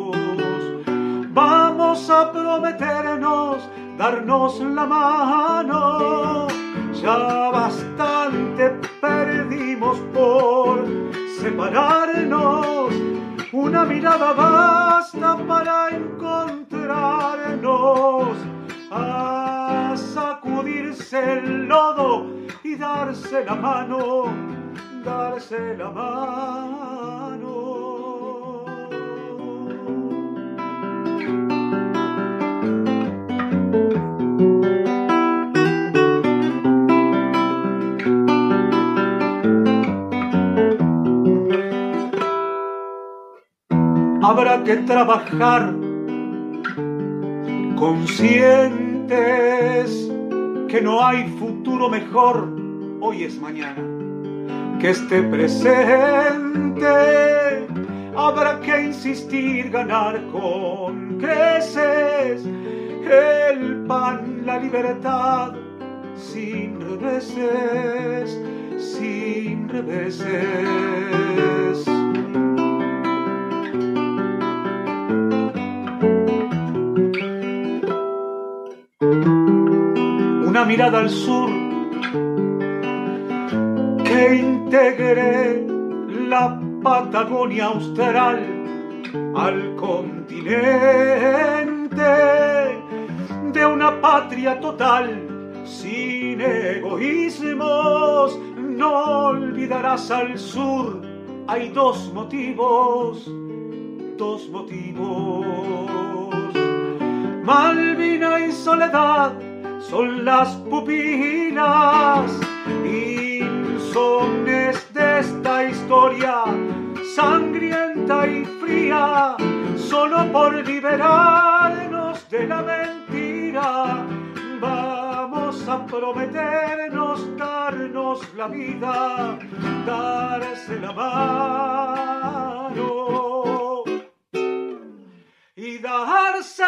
[SPEAKER 14] Vamos a prometernos darnos la mano. Ya bastante perdimos por separarnos. Una mirada basta para encontrarnos. A sacudirse el lodo y darse la mano. Darse la mano. Que trabajar conscientes que no hay futuro mejor, hoy es mañana, que esté presente. Habrá que insistir, ganar con creces el pan, la libertad, sin reveses, sin reveses. Mirada al sur que integre la Patagonia austral al continente de una patria total sin egoísmos. No olvidarás al sur, hay dos motivos, dos motivos. Malvina y Soledad son las pupilas insomnes de esta historia sangrienta y fría, solo por liberarnos de la mentira. Vamos a prometernos darnos la vida, darse la mano y darse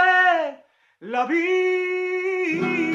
[SPEAKER 14] la vida.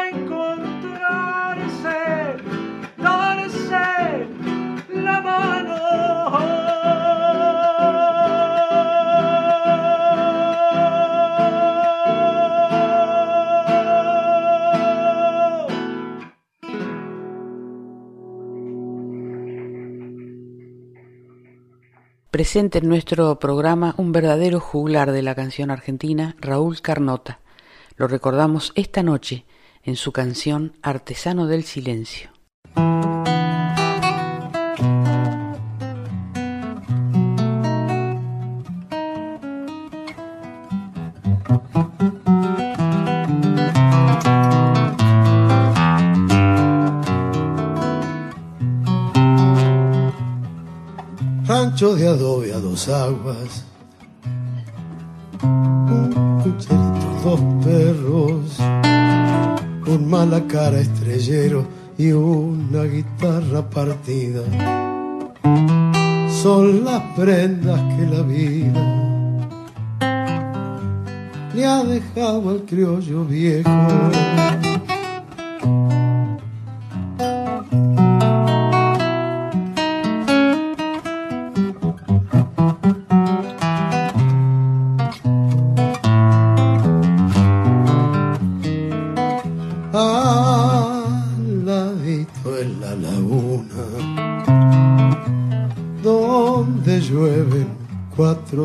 [SPEAKER 2] Presente en nuestro programa un verdadero juglar de la canción argentina, Raúl Carnota. Lo recordamos esta noche en su canción Artesano del Silencio.
[SPEAKER 15] Rancho de adobe a dos aguas, un pucherito, dos perros, un mala cara estrellero y una guitarra partida. Son las prendas que la vida le ha dejado al criollo viejo.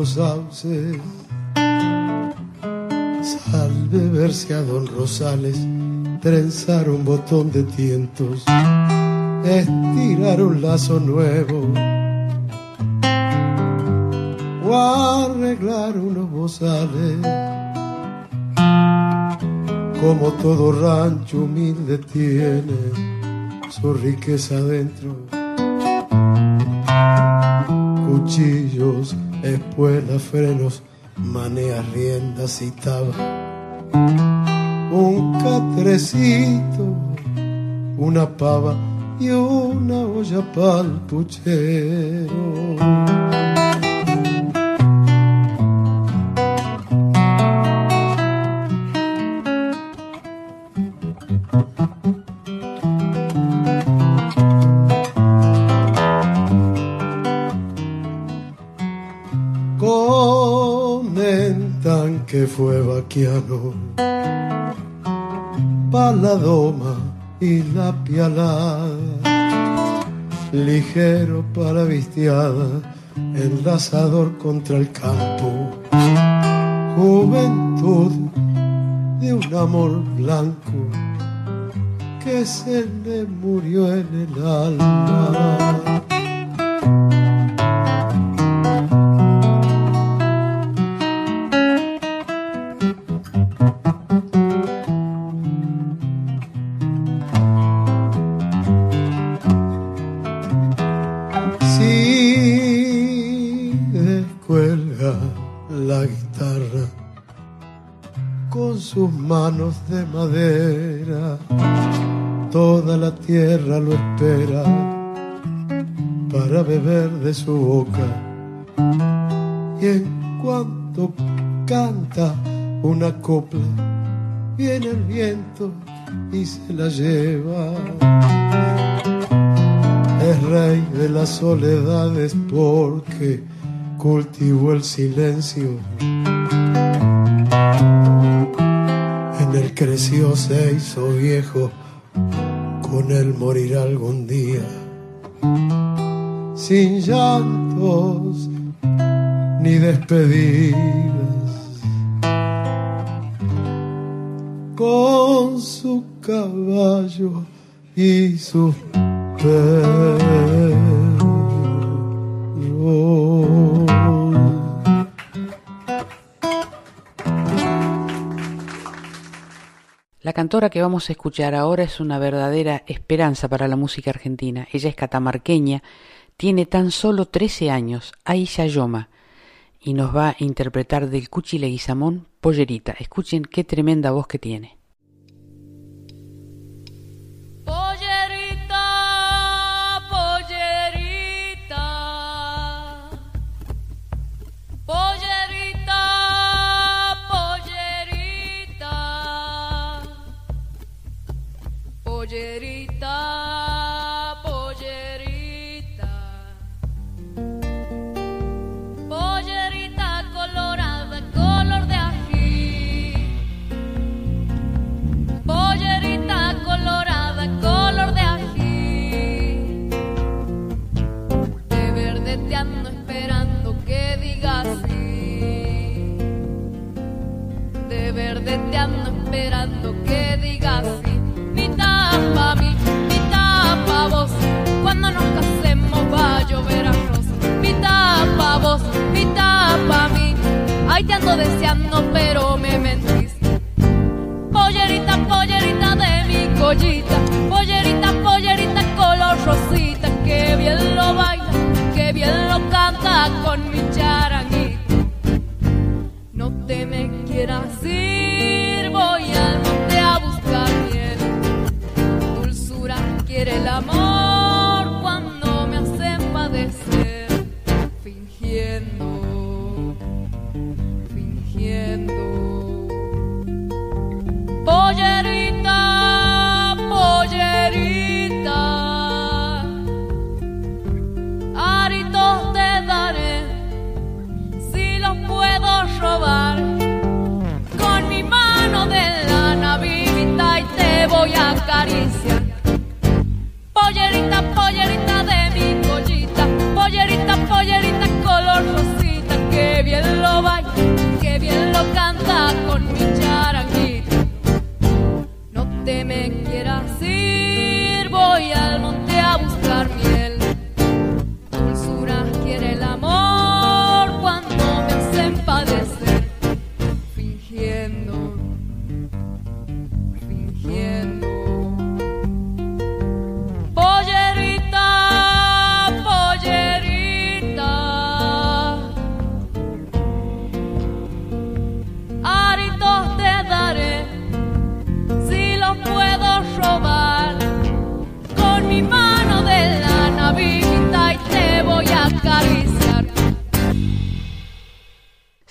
[SPEAKER 15] Sauces, salve verse a don Rosales, trenzar un botón de tientos, estirar un lazo nuevo o arreglar unos bozales como todo rancho humilde tiene su riqueza adentro. Cuchillos, espuelas, frenos, maneas, riendas y taba. Un catrecito, una pava y una olla pa'l puchero. Fue vaquiano pa' la doma y la pialada, ligero para vistiada, enlazador contra el campo, juventud de un amor blanco que se le murió en el alma. Manos de madera, toda la tierra lo espera para beber de su boca. Y en cuanto canta una copla, viene el viento y se la lleva es rey de las soledades porque cultivó el silencio. Él creció, se hizo viejo, con él morirá algún día. Sin llantos ni despedidas, con su caballo y sus
[SPEAKER 2] La cantora que vamos a escuchar ahora es una verdadera esperanza para la música argentina. Ella es catamarqueña, tiene tan solo 13 años, Aisha Yoma, y nos va a interpretar del Cuchi Leguizamón Pollerita. Escuchen qué tremenda voz que tiene.
[SPEAKER 16] Ay, te ando deseando, pero me mentís. Pollerita, pollerita de mi collita, pollerita, pollerita color rosita, que bien lo baila, que bien lo canta con mi charanguita. No te me quieras ir, voy al monte a buscar miel. Dulzura quiere el amor caricia. Pollerita, pollerita de mi pollita, pollerita, pollerita color rosita, que bien lo baila, que bien lo canta con mi chara.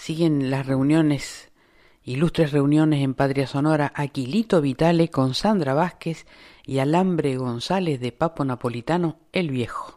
[SPEAKER 17] Siguen las reuniones, ilustres reuniones en Patria Sonora, Aquilito Vitale con Sandra Vázquez y Alambre González de Papo Napolitano, el Viejo.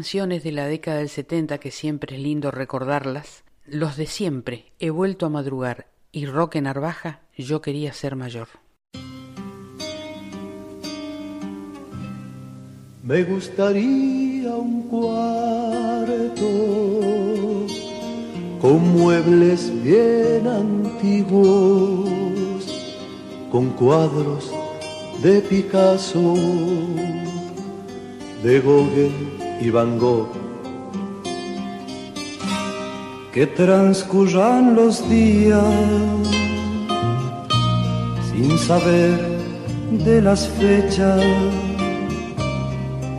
[SPEAKER 17] De la década del 70 que siempre es lindo recordarlas. Los de siempre, He vuelto a madrugar y Roque Narvaja, Yo quería ser mayor.
[SPEAKER 18] Me gustaría un cuarto con muebles bien antiguos, con cuadros de Picasso, de Gauguin y Van Gogh. Que transcurran los días sin saber de las fechas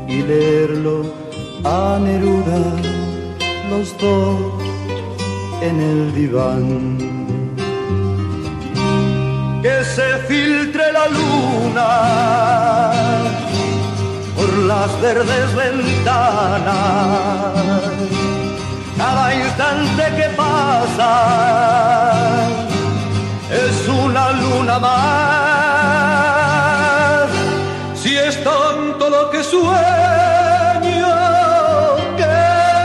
[SPEAKER 18] y leerlo a Neruda los dos en el diván. Que se filtre la luna las verdes ventanas. Cada instante que pasa es una luna más. Si es tanto lo que sueño que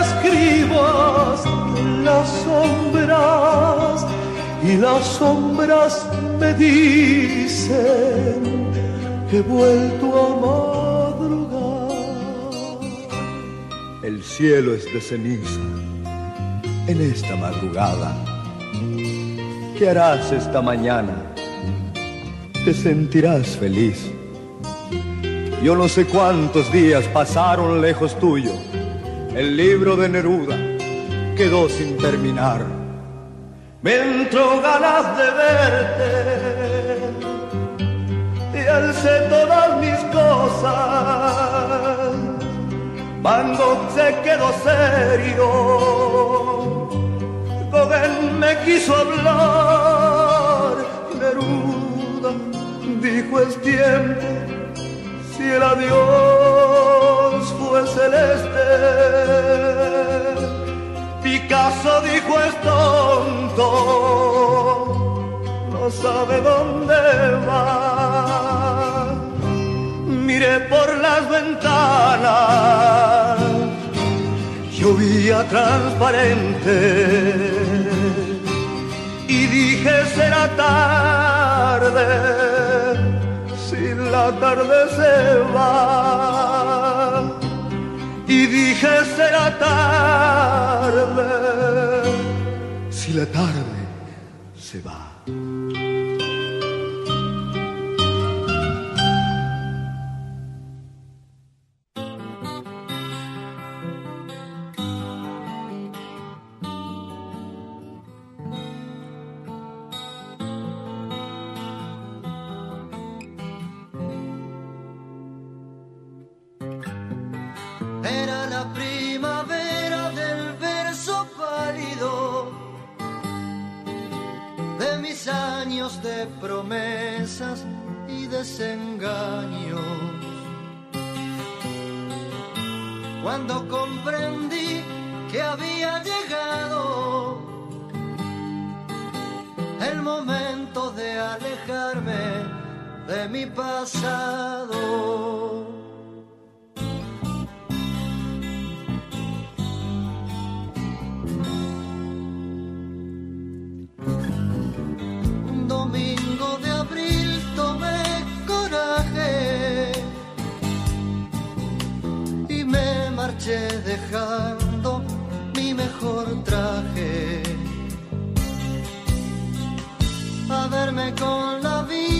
[SPEAKER 18] escribas las sombras y las sombras me dicen que he vuelto a
[SPEAKER 19] amar. Cielo es de ceniza en esta madrugada. ¿Qué harás esta mañana? Te sentirás feliz. Yo no sé cuántos días pasaron lejos tuyo. El libro de Neruda quedó sin terminar.
[SPEAKER 18] Me entró ganas de verte y alcé todas mis cosas. Van Gogh se quedó serio, Gauguin me quiso hablar, Neruda dijo es tiempo, si el adiós fue celeste. Picasso dijo es tonto, no sabe dónde va. Miré por las ventanas, llovía transparente y dije será tarde si la tarde se va y dije será tarde
[SPEAKER 19] Si la tarde se va.
[SPEAKER 20] Promesas y desengaños. Cuando comprendí que había llegado el momento de alejarme de mi pasado. Dejando mi mejor traje. A verme con la vida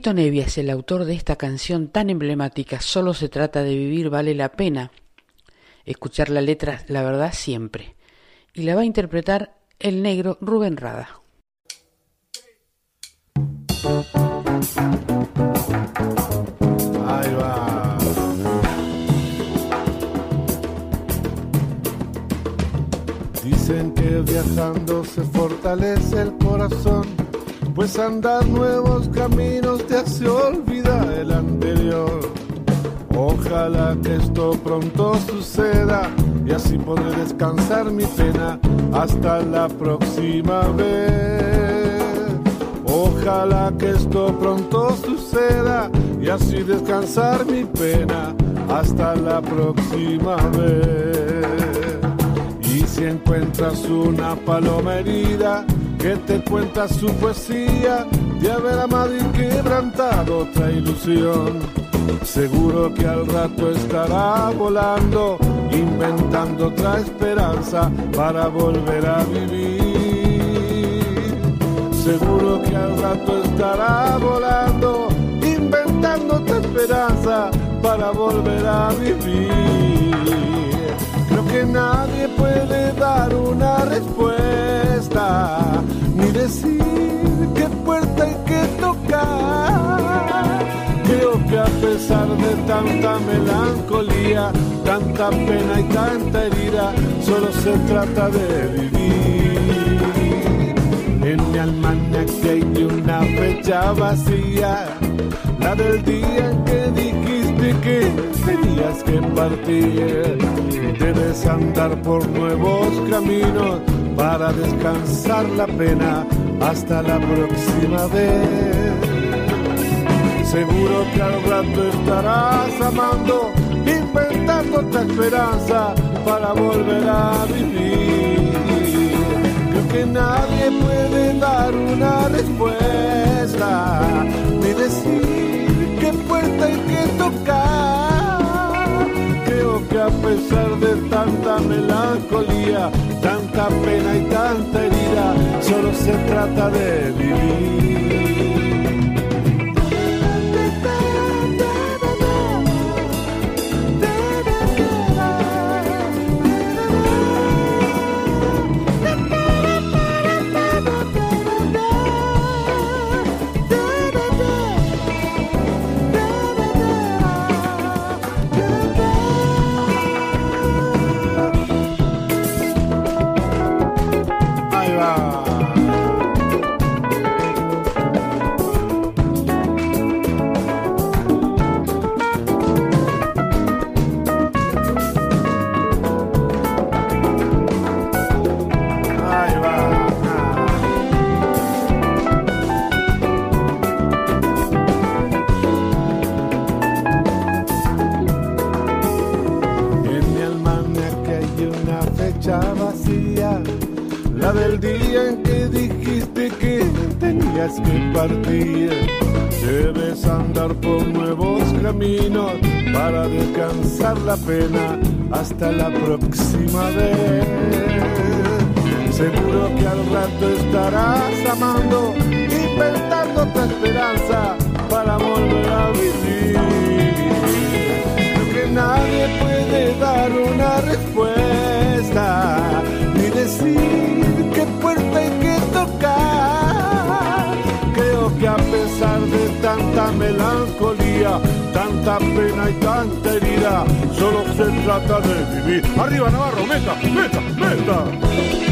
[SPEAKER 2] Lito Nevia es el autor de esta canción tan emblemática, Solo se trata de vivir, vale la pena. Escuchar la letra, la verdad, siempre. Y la va a interpretar el negro Rubén Rada.
[SPEAKER 21] Ahí va. Dicen que viajando se fortalece el corazón, pues andar nuevos caminos te hace olvidar el anterior. Ojalá que esto pronto suceda y así podré descansar mi pena hasta la próxima vez. Ojalá que esto pronto suceda y así descansar mi pena hasta la próxima vez. Y si encuentras una paloma herida que te cuenta su poesía de haber amado y quebrantado otra ilusión, seguro que al rato estará volando, inventando otra esperanza para volver a vivir. Seguro que al rato estará volando, inventando otra esperanza para volver a vivir. Nadie puede dar una respuesta, ni decir qué puerta hay que tocar. Creo que a pesar de tanta melancolía, tanta pena y tanta herida, solo se trata de vivir. En mi almanaque hay una fecha vacía, la del día en que dijiste que tenías que partir. Debes andar por nuevos caminos para descansar la pena hasta la próxima vez. Seguro que al rato estarás amando, inventando otra esperanza para volver a vivir. Creo que nadie puede dar una respuesta, ni decir puerta hay que tocar. Creo que a pesar de tanta melancolía, tanta pena y tanta herida, solo se trata de vivir. la pena hasta la próxima vez. Seguro que al rato estarás amando tanta melancolía, tanta pena y tanta herida, solo se trata de vivir. Arriba Navarro, meta, meta, meta.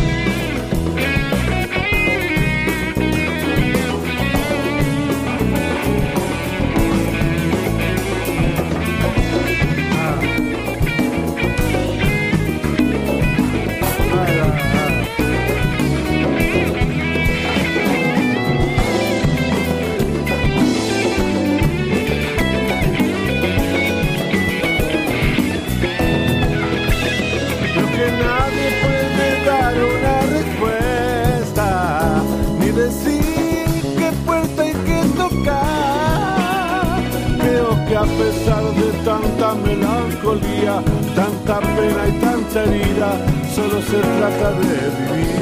[SPEAKER 21] odio tanta melancolía, tanta pena y tanta herida, solo se trata de vivir.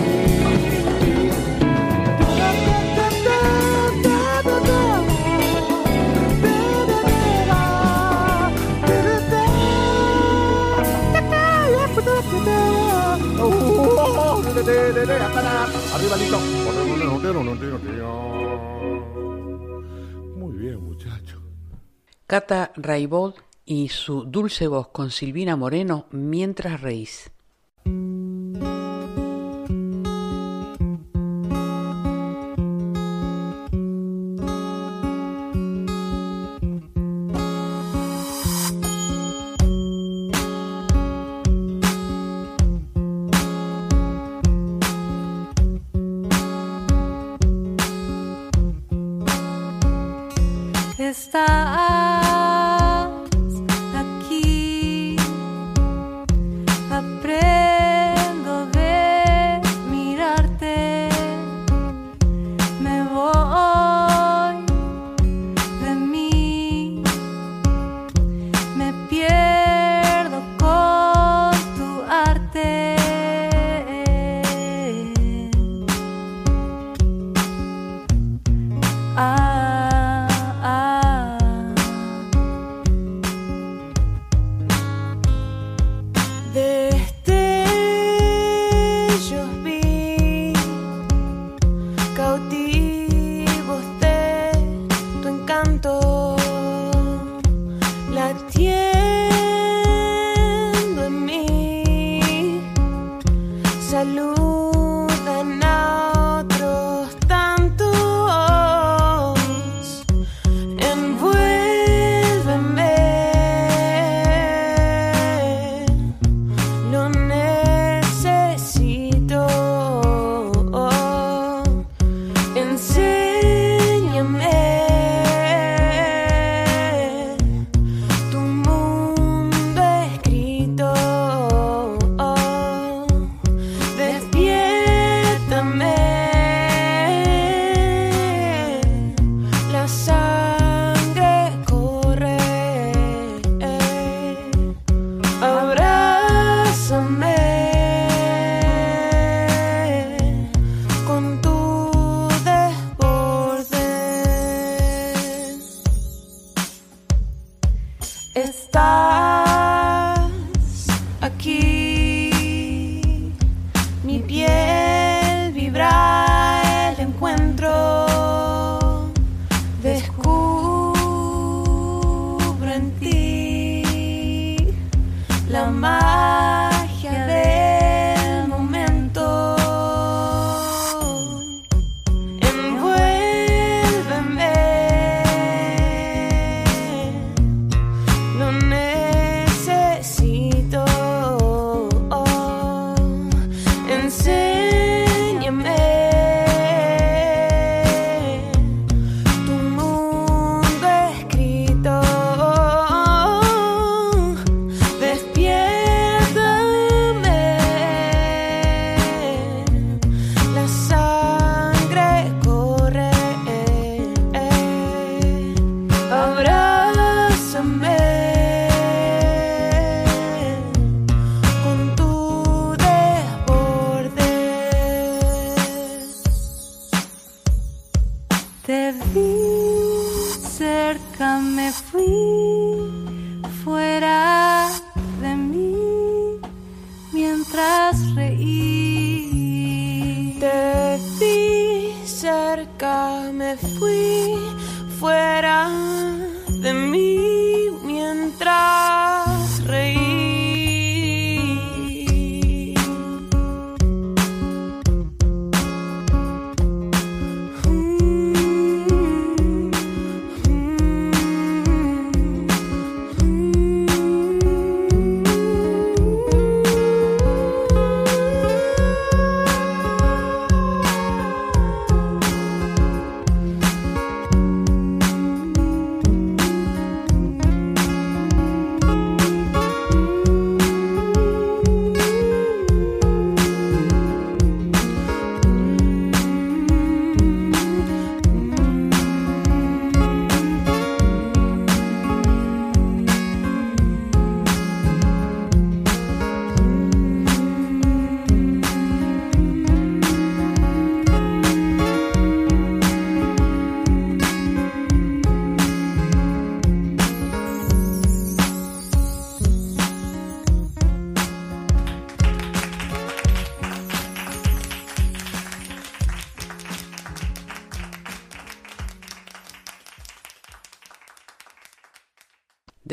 [SPEAKER 21] Arriba Lito.
[SPEAKER 22] Cata Raibold y su dulce voz con Silvina Moreno, Mientras Reís.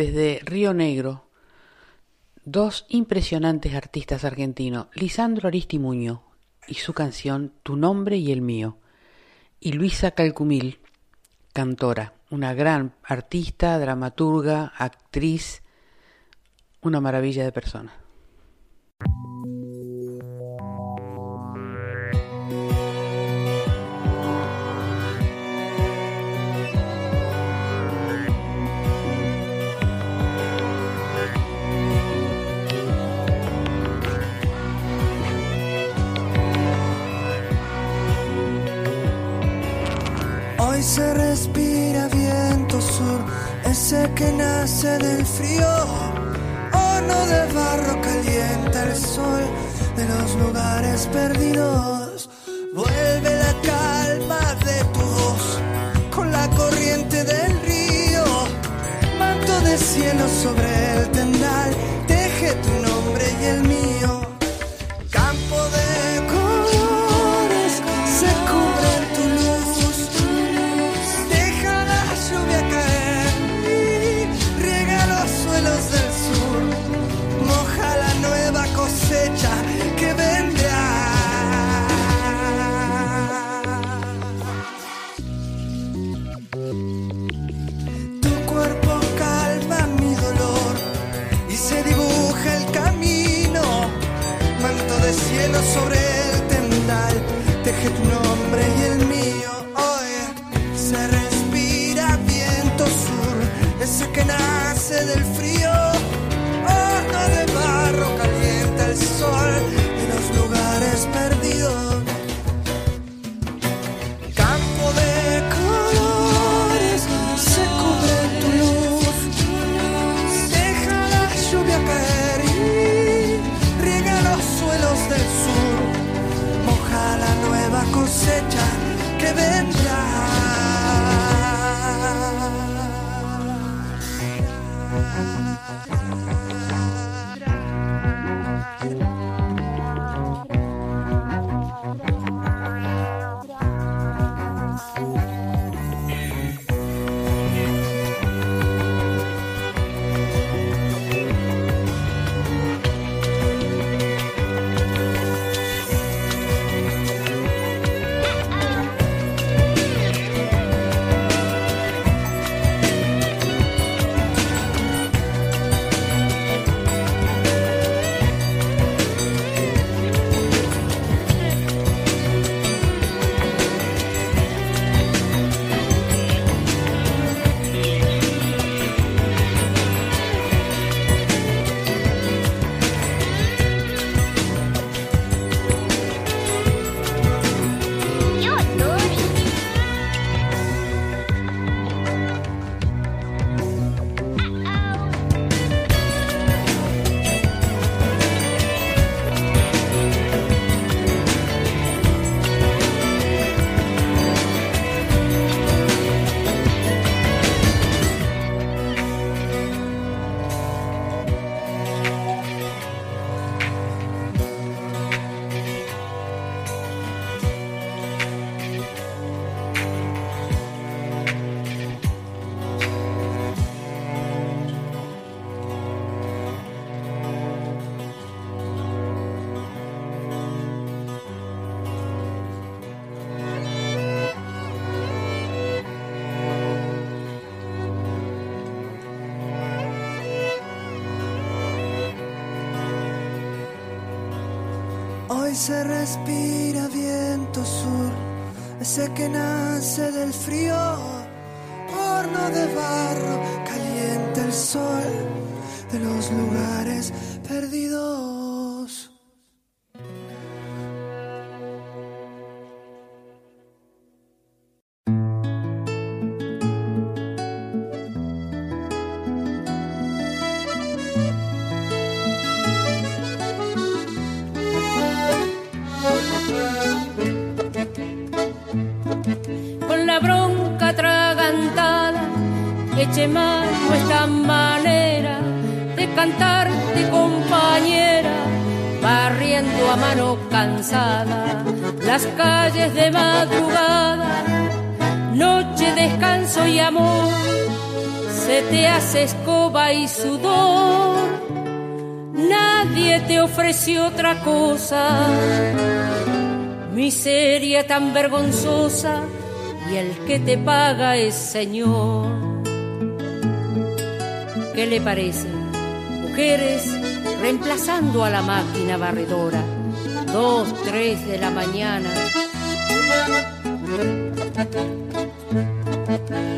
[SPEAKER 2] Desde Río Negro, dos impresionantes artistas argentinos, Lisandro Aristimuño y su canción Tu nombre y el mío, y Luisa Calcumil, cantora, una gran artista, dramaturga, actriz, una maravilla de persona.
[SPEAKER 23] Se respira viento sur, ese que nace del frío. Horno de barro calienta el sol de los lugares perdidos. Vuelve la calma de tu voz con la corriente del río. Manto de cielo sobre el del frío. Hoy se respira viento sur, ese que nace del frío. Horno de barro
[SPEAKER 24] las calles de madrugada, noche, descanso y amor, se te hace escoba y sudor. Nadie te ofreció otra cosa, miseria tan vergonzosa y el que te paga es Señor. ¿Qué le parece? Mujeres reemplazando a la máquina barredora, dos, tres de la mañana.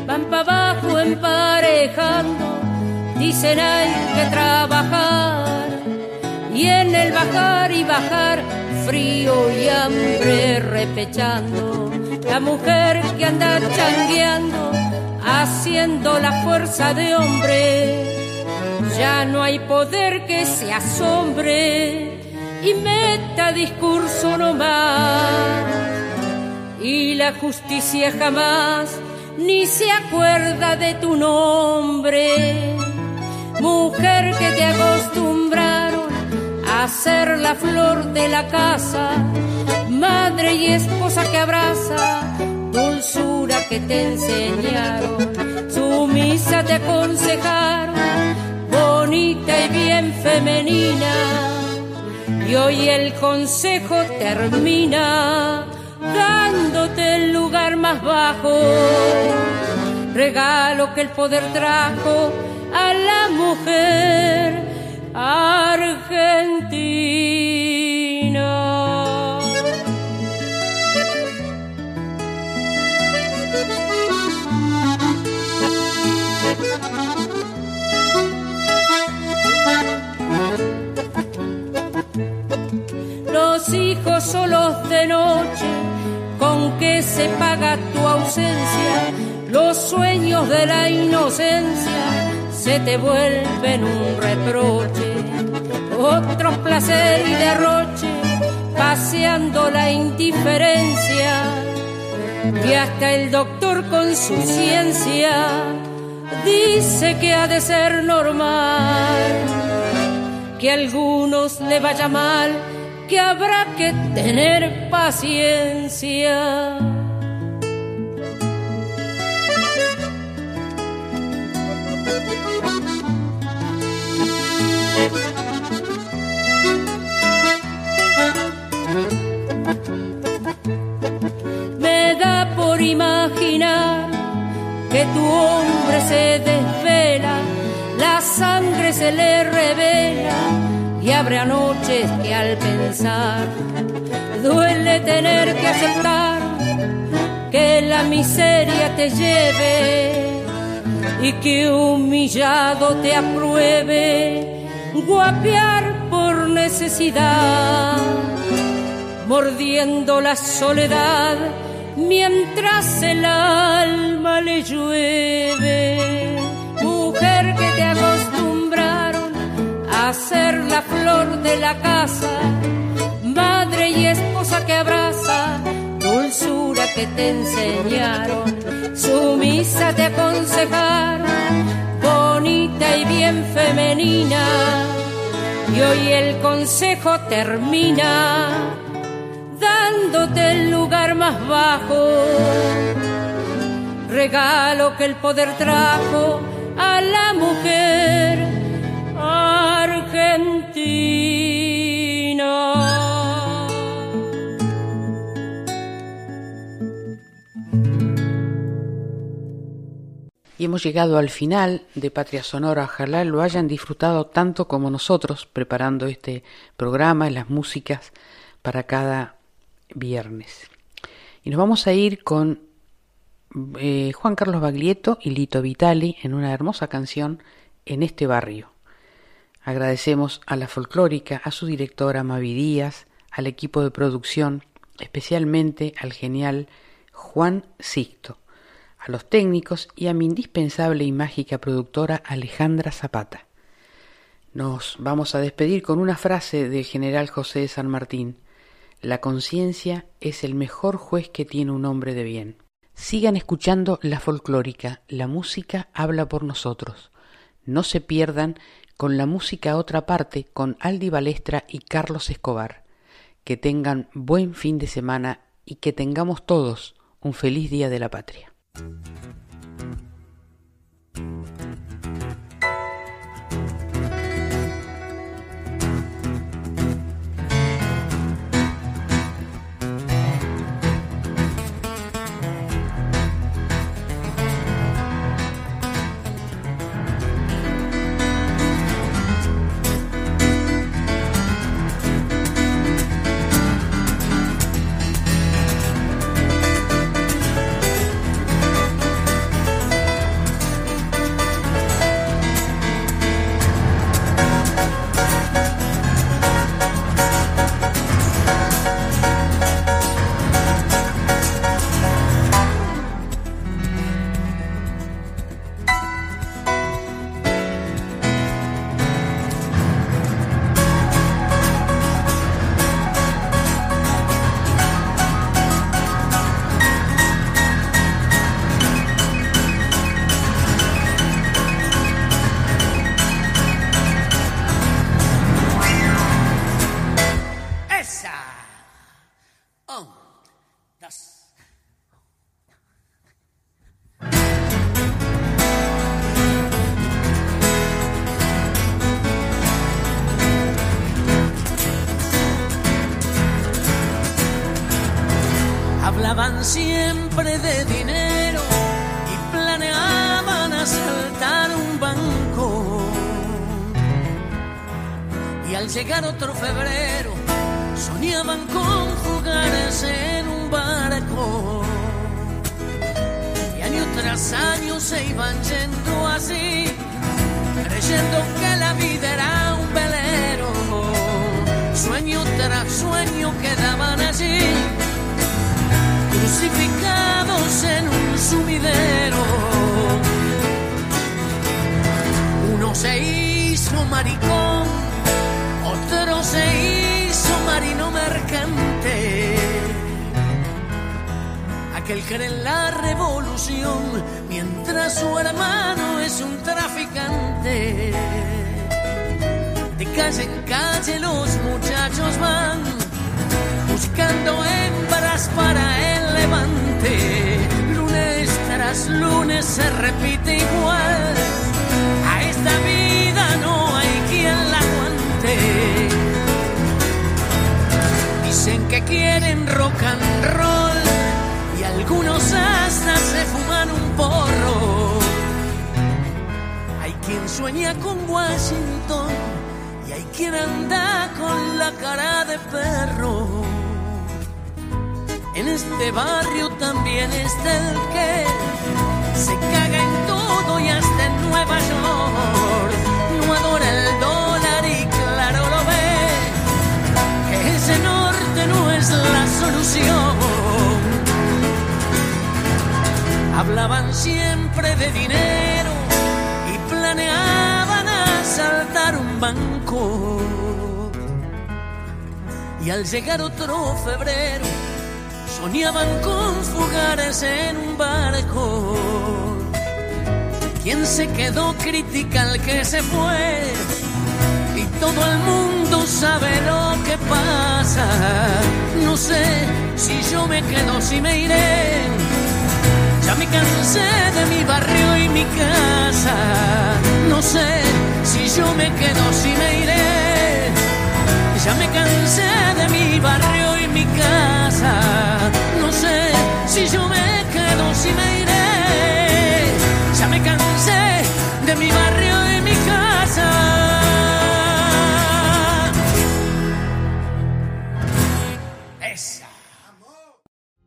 [SPEAKER 24] Van para abajo emparejando, dicen hay que trabajar. Y en el bajar y bajar, frío y hambre repechando. La mujer que anda changueando, haciendo la fuerza de hombre. Ya no hay poder que se asombre y meta discurso nomás. Y la justicia jamás ni se acuerda de tu nombre. Mujer que te acostumbraron a ser la flor de la casa, madre y esposa que abraza, dulzura que te enseñaron, sumisa te aconsejaron, bonita y bien femenina. Y hoy el consejo termina dándote el lugar más bajo. Regalo que el poder trajo a la mujer argentina. Los hijos solos de noche con que se paga tu ausencia, los sueños de la inocencia se te vuelven un reproche, otros placer y derroche, paseando la indiferencia, y hasta el doctor con su ciencia dice que ha de ser normal, que a algunos le vaya mal que habrá que tener paciencia. Me da por imaginar que tu hombre se desvela, la sangre se le revela y abre noches que al pensar duele tener que aceptar que la miseria te lleve y que humillado te apruebe guapear por necesidad, mordiendo la soledad mientras el alma le llueve. A ser la flor de la casa, madre y esposa que abraza, dulzura que te enseñaron, sumisa te aconsejaron, bonita y bien femenina. Y hoy el consejo termina dándote el lugar más bajo, regalo que el poder trajo a la mujer
[SPEAKER 2] Y hemos llegado al final de Patria Sonora. Ojalá lo hayan disfrutado tanto como nosotros preparando este programa y las músicas para cada viernes. Y nos vamos a ir con eh, Juan Carlos Baglietto y Lito Vitali en una hermosa canción en este barrio. Agradecemos a la folclórica, a su directora Mavi Díaz, al equipo de producción, especialmente al genial Juan Sixto, a los técnicos y a mi indispensable y mágica productora Alejandra Zapata. Nos vamos a despedir con una frase del general José de San Martín. La conciencia es el mejor juez que tiene un hombre de bien. Sigan escuchando la folclórica, la música habla por nosotros. No se pierdan con la música otra parte con Aldi Balestra y Carlos Escobar. Que tengan buen fin de semana y que tengamos todos un feliz día de la patria.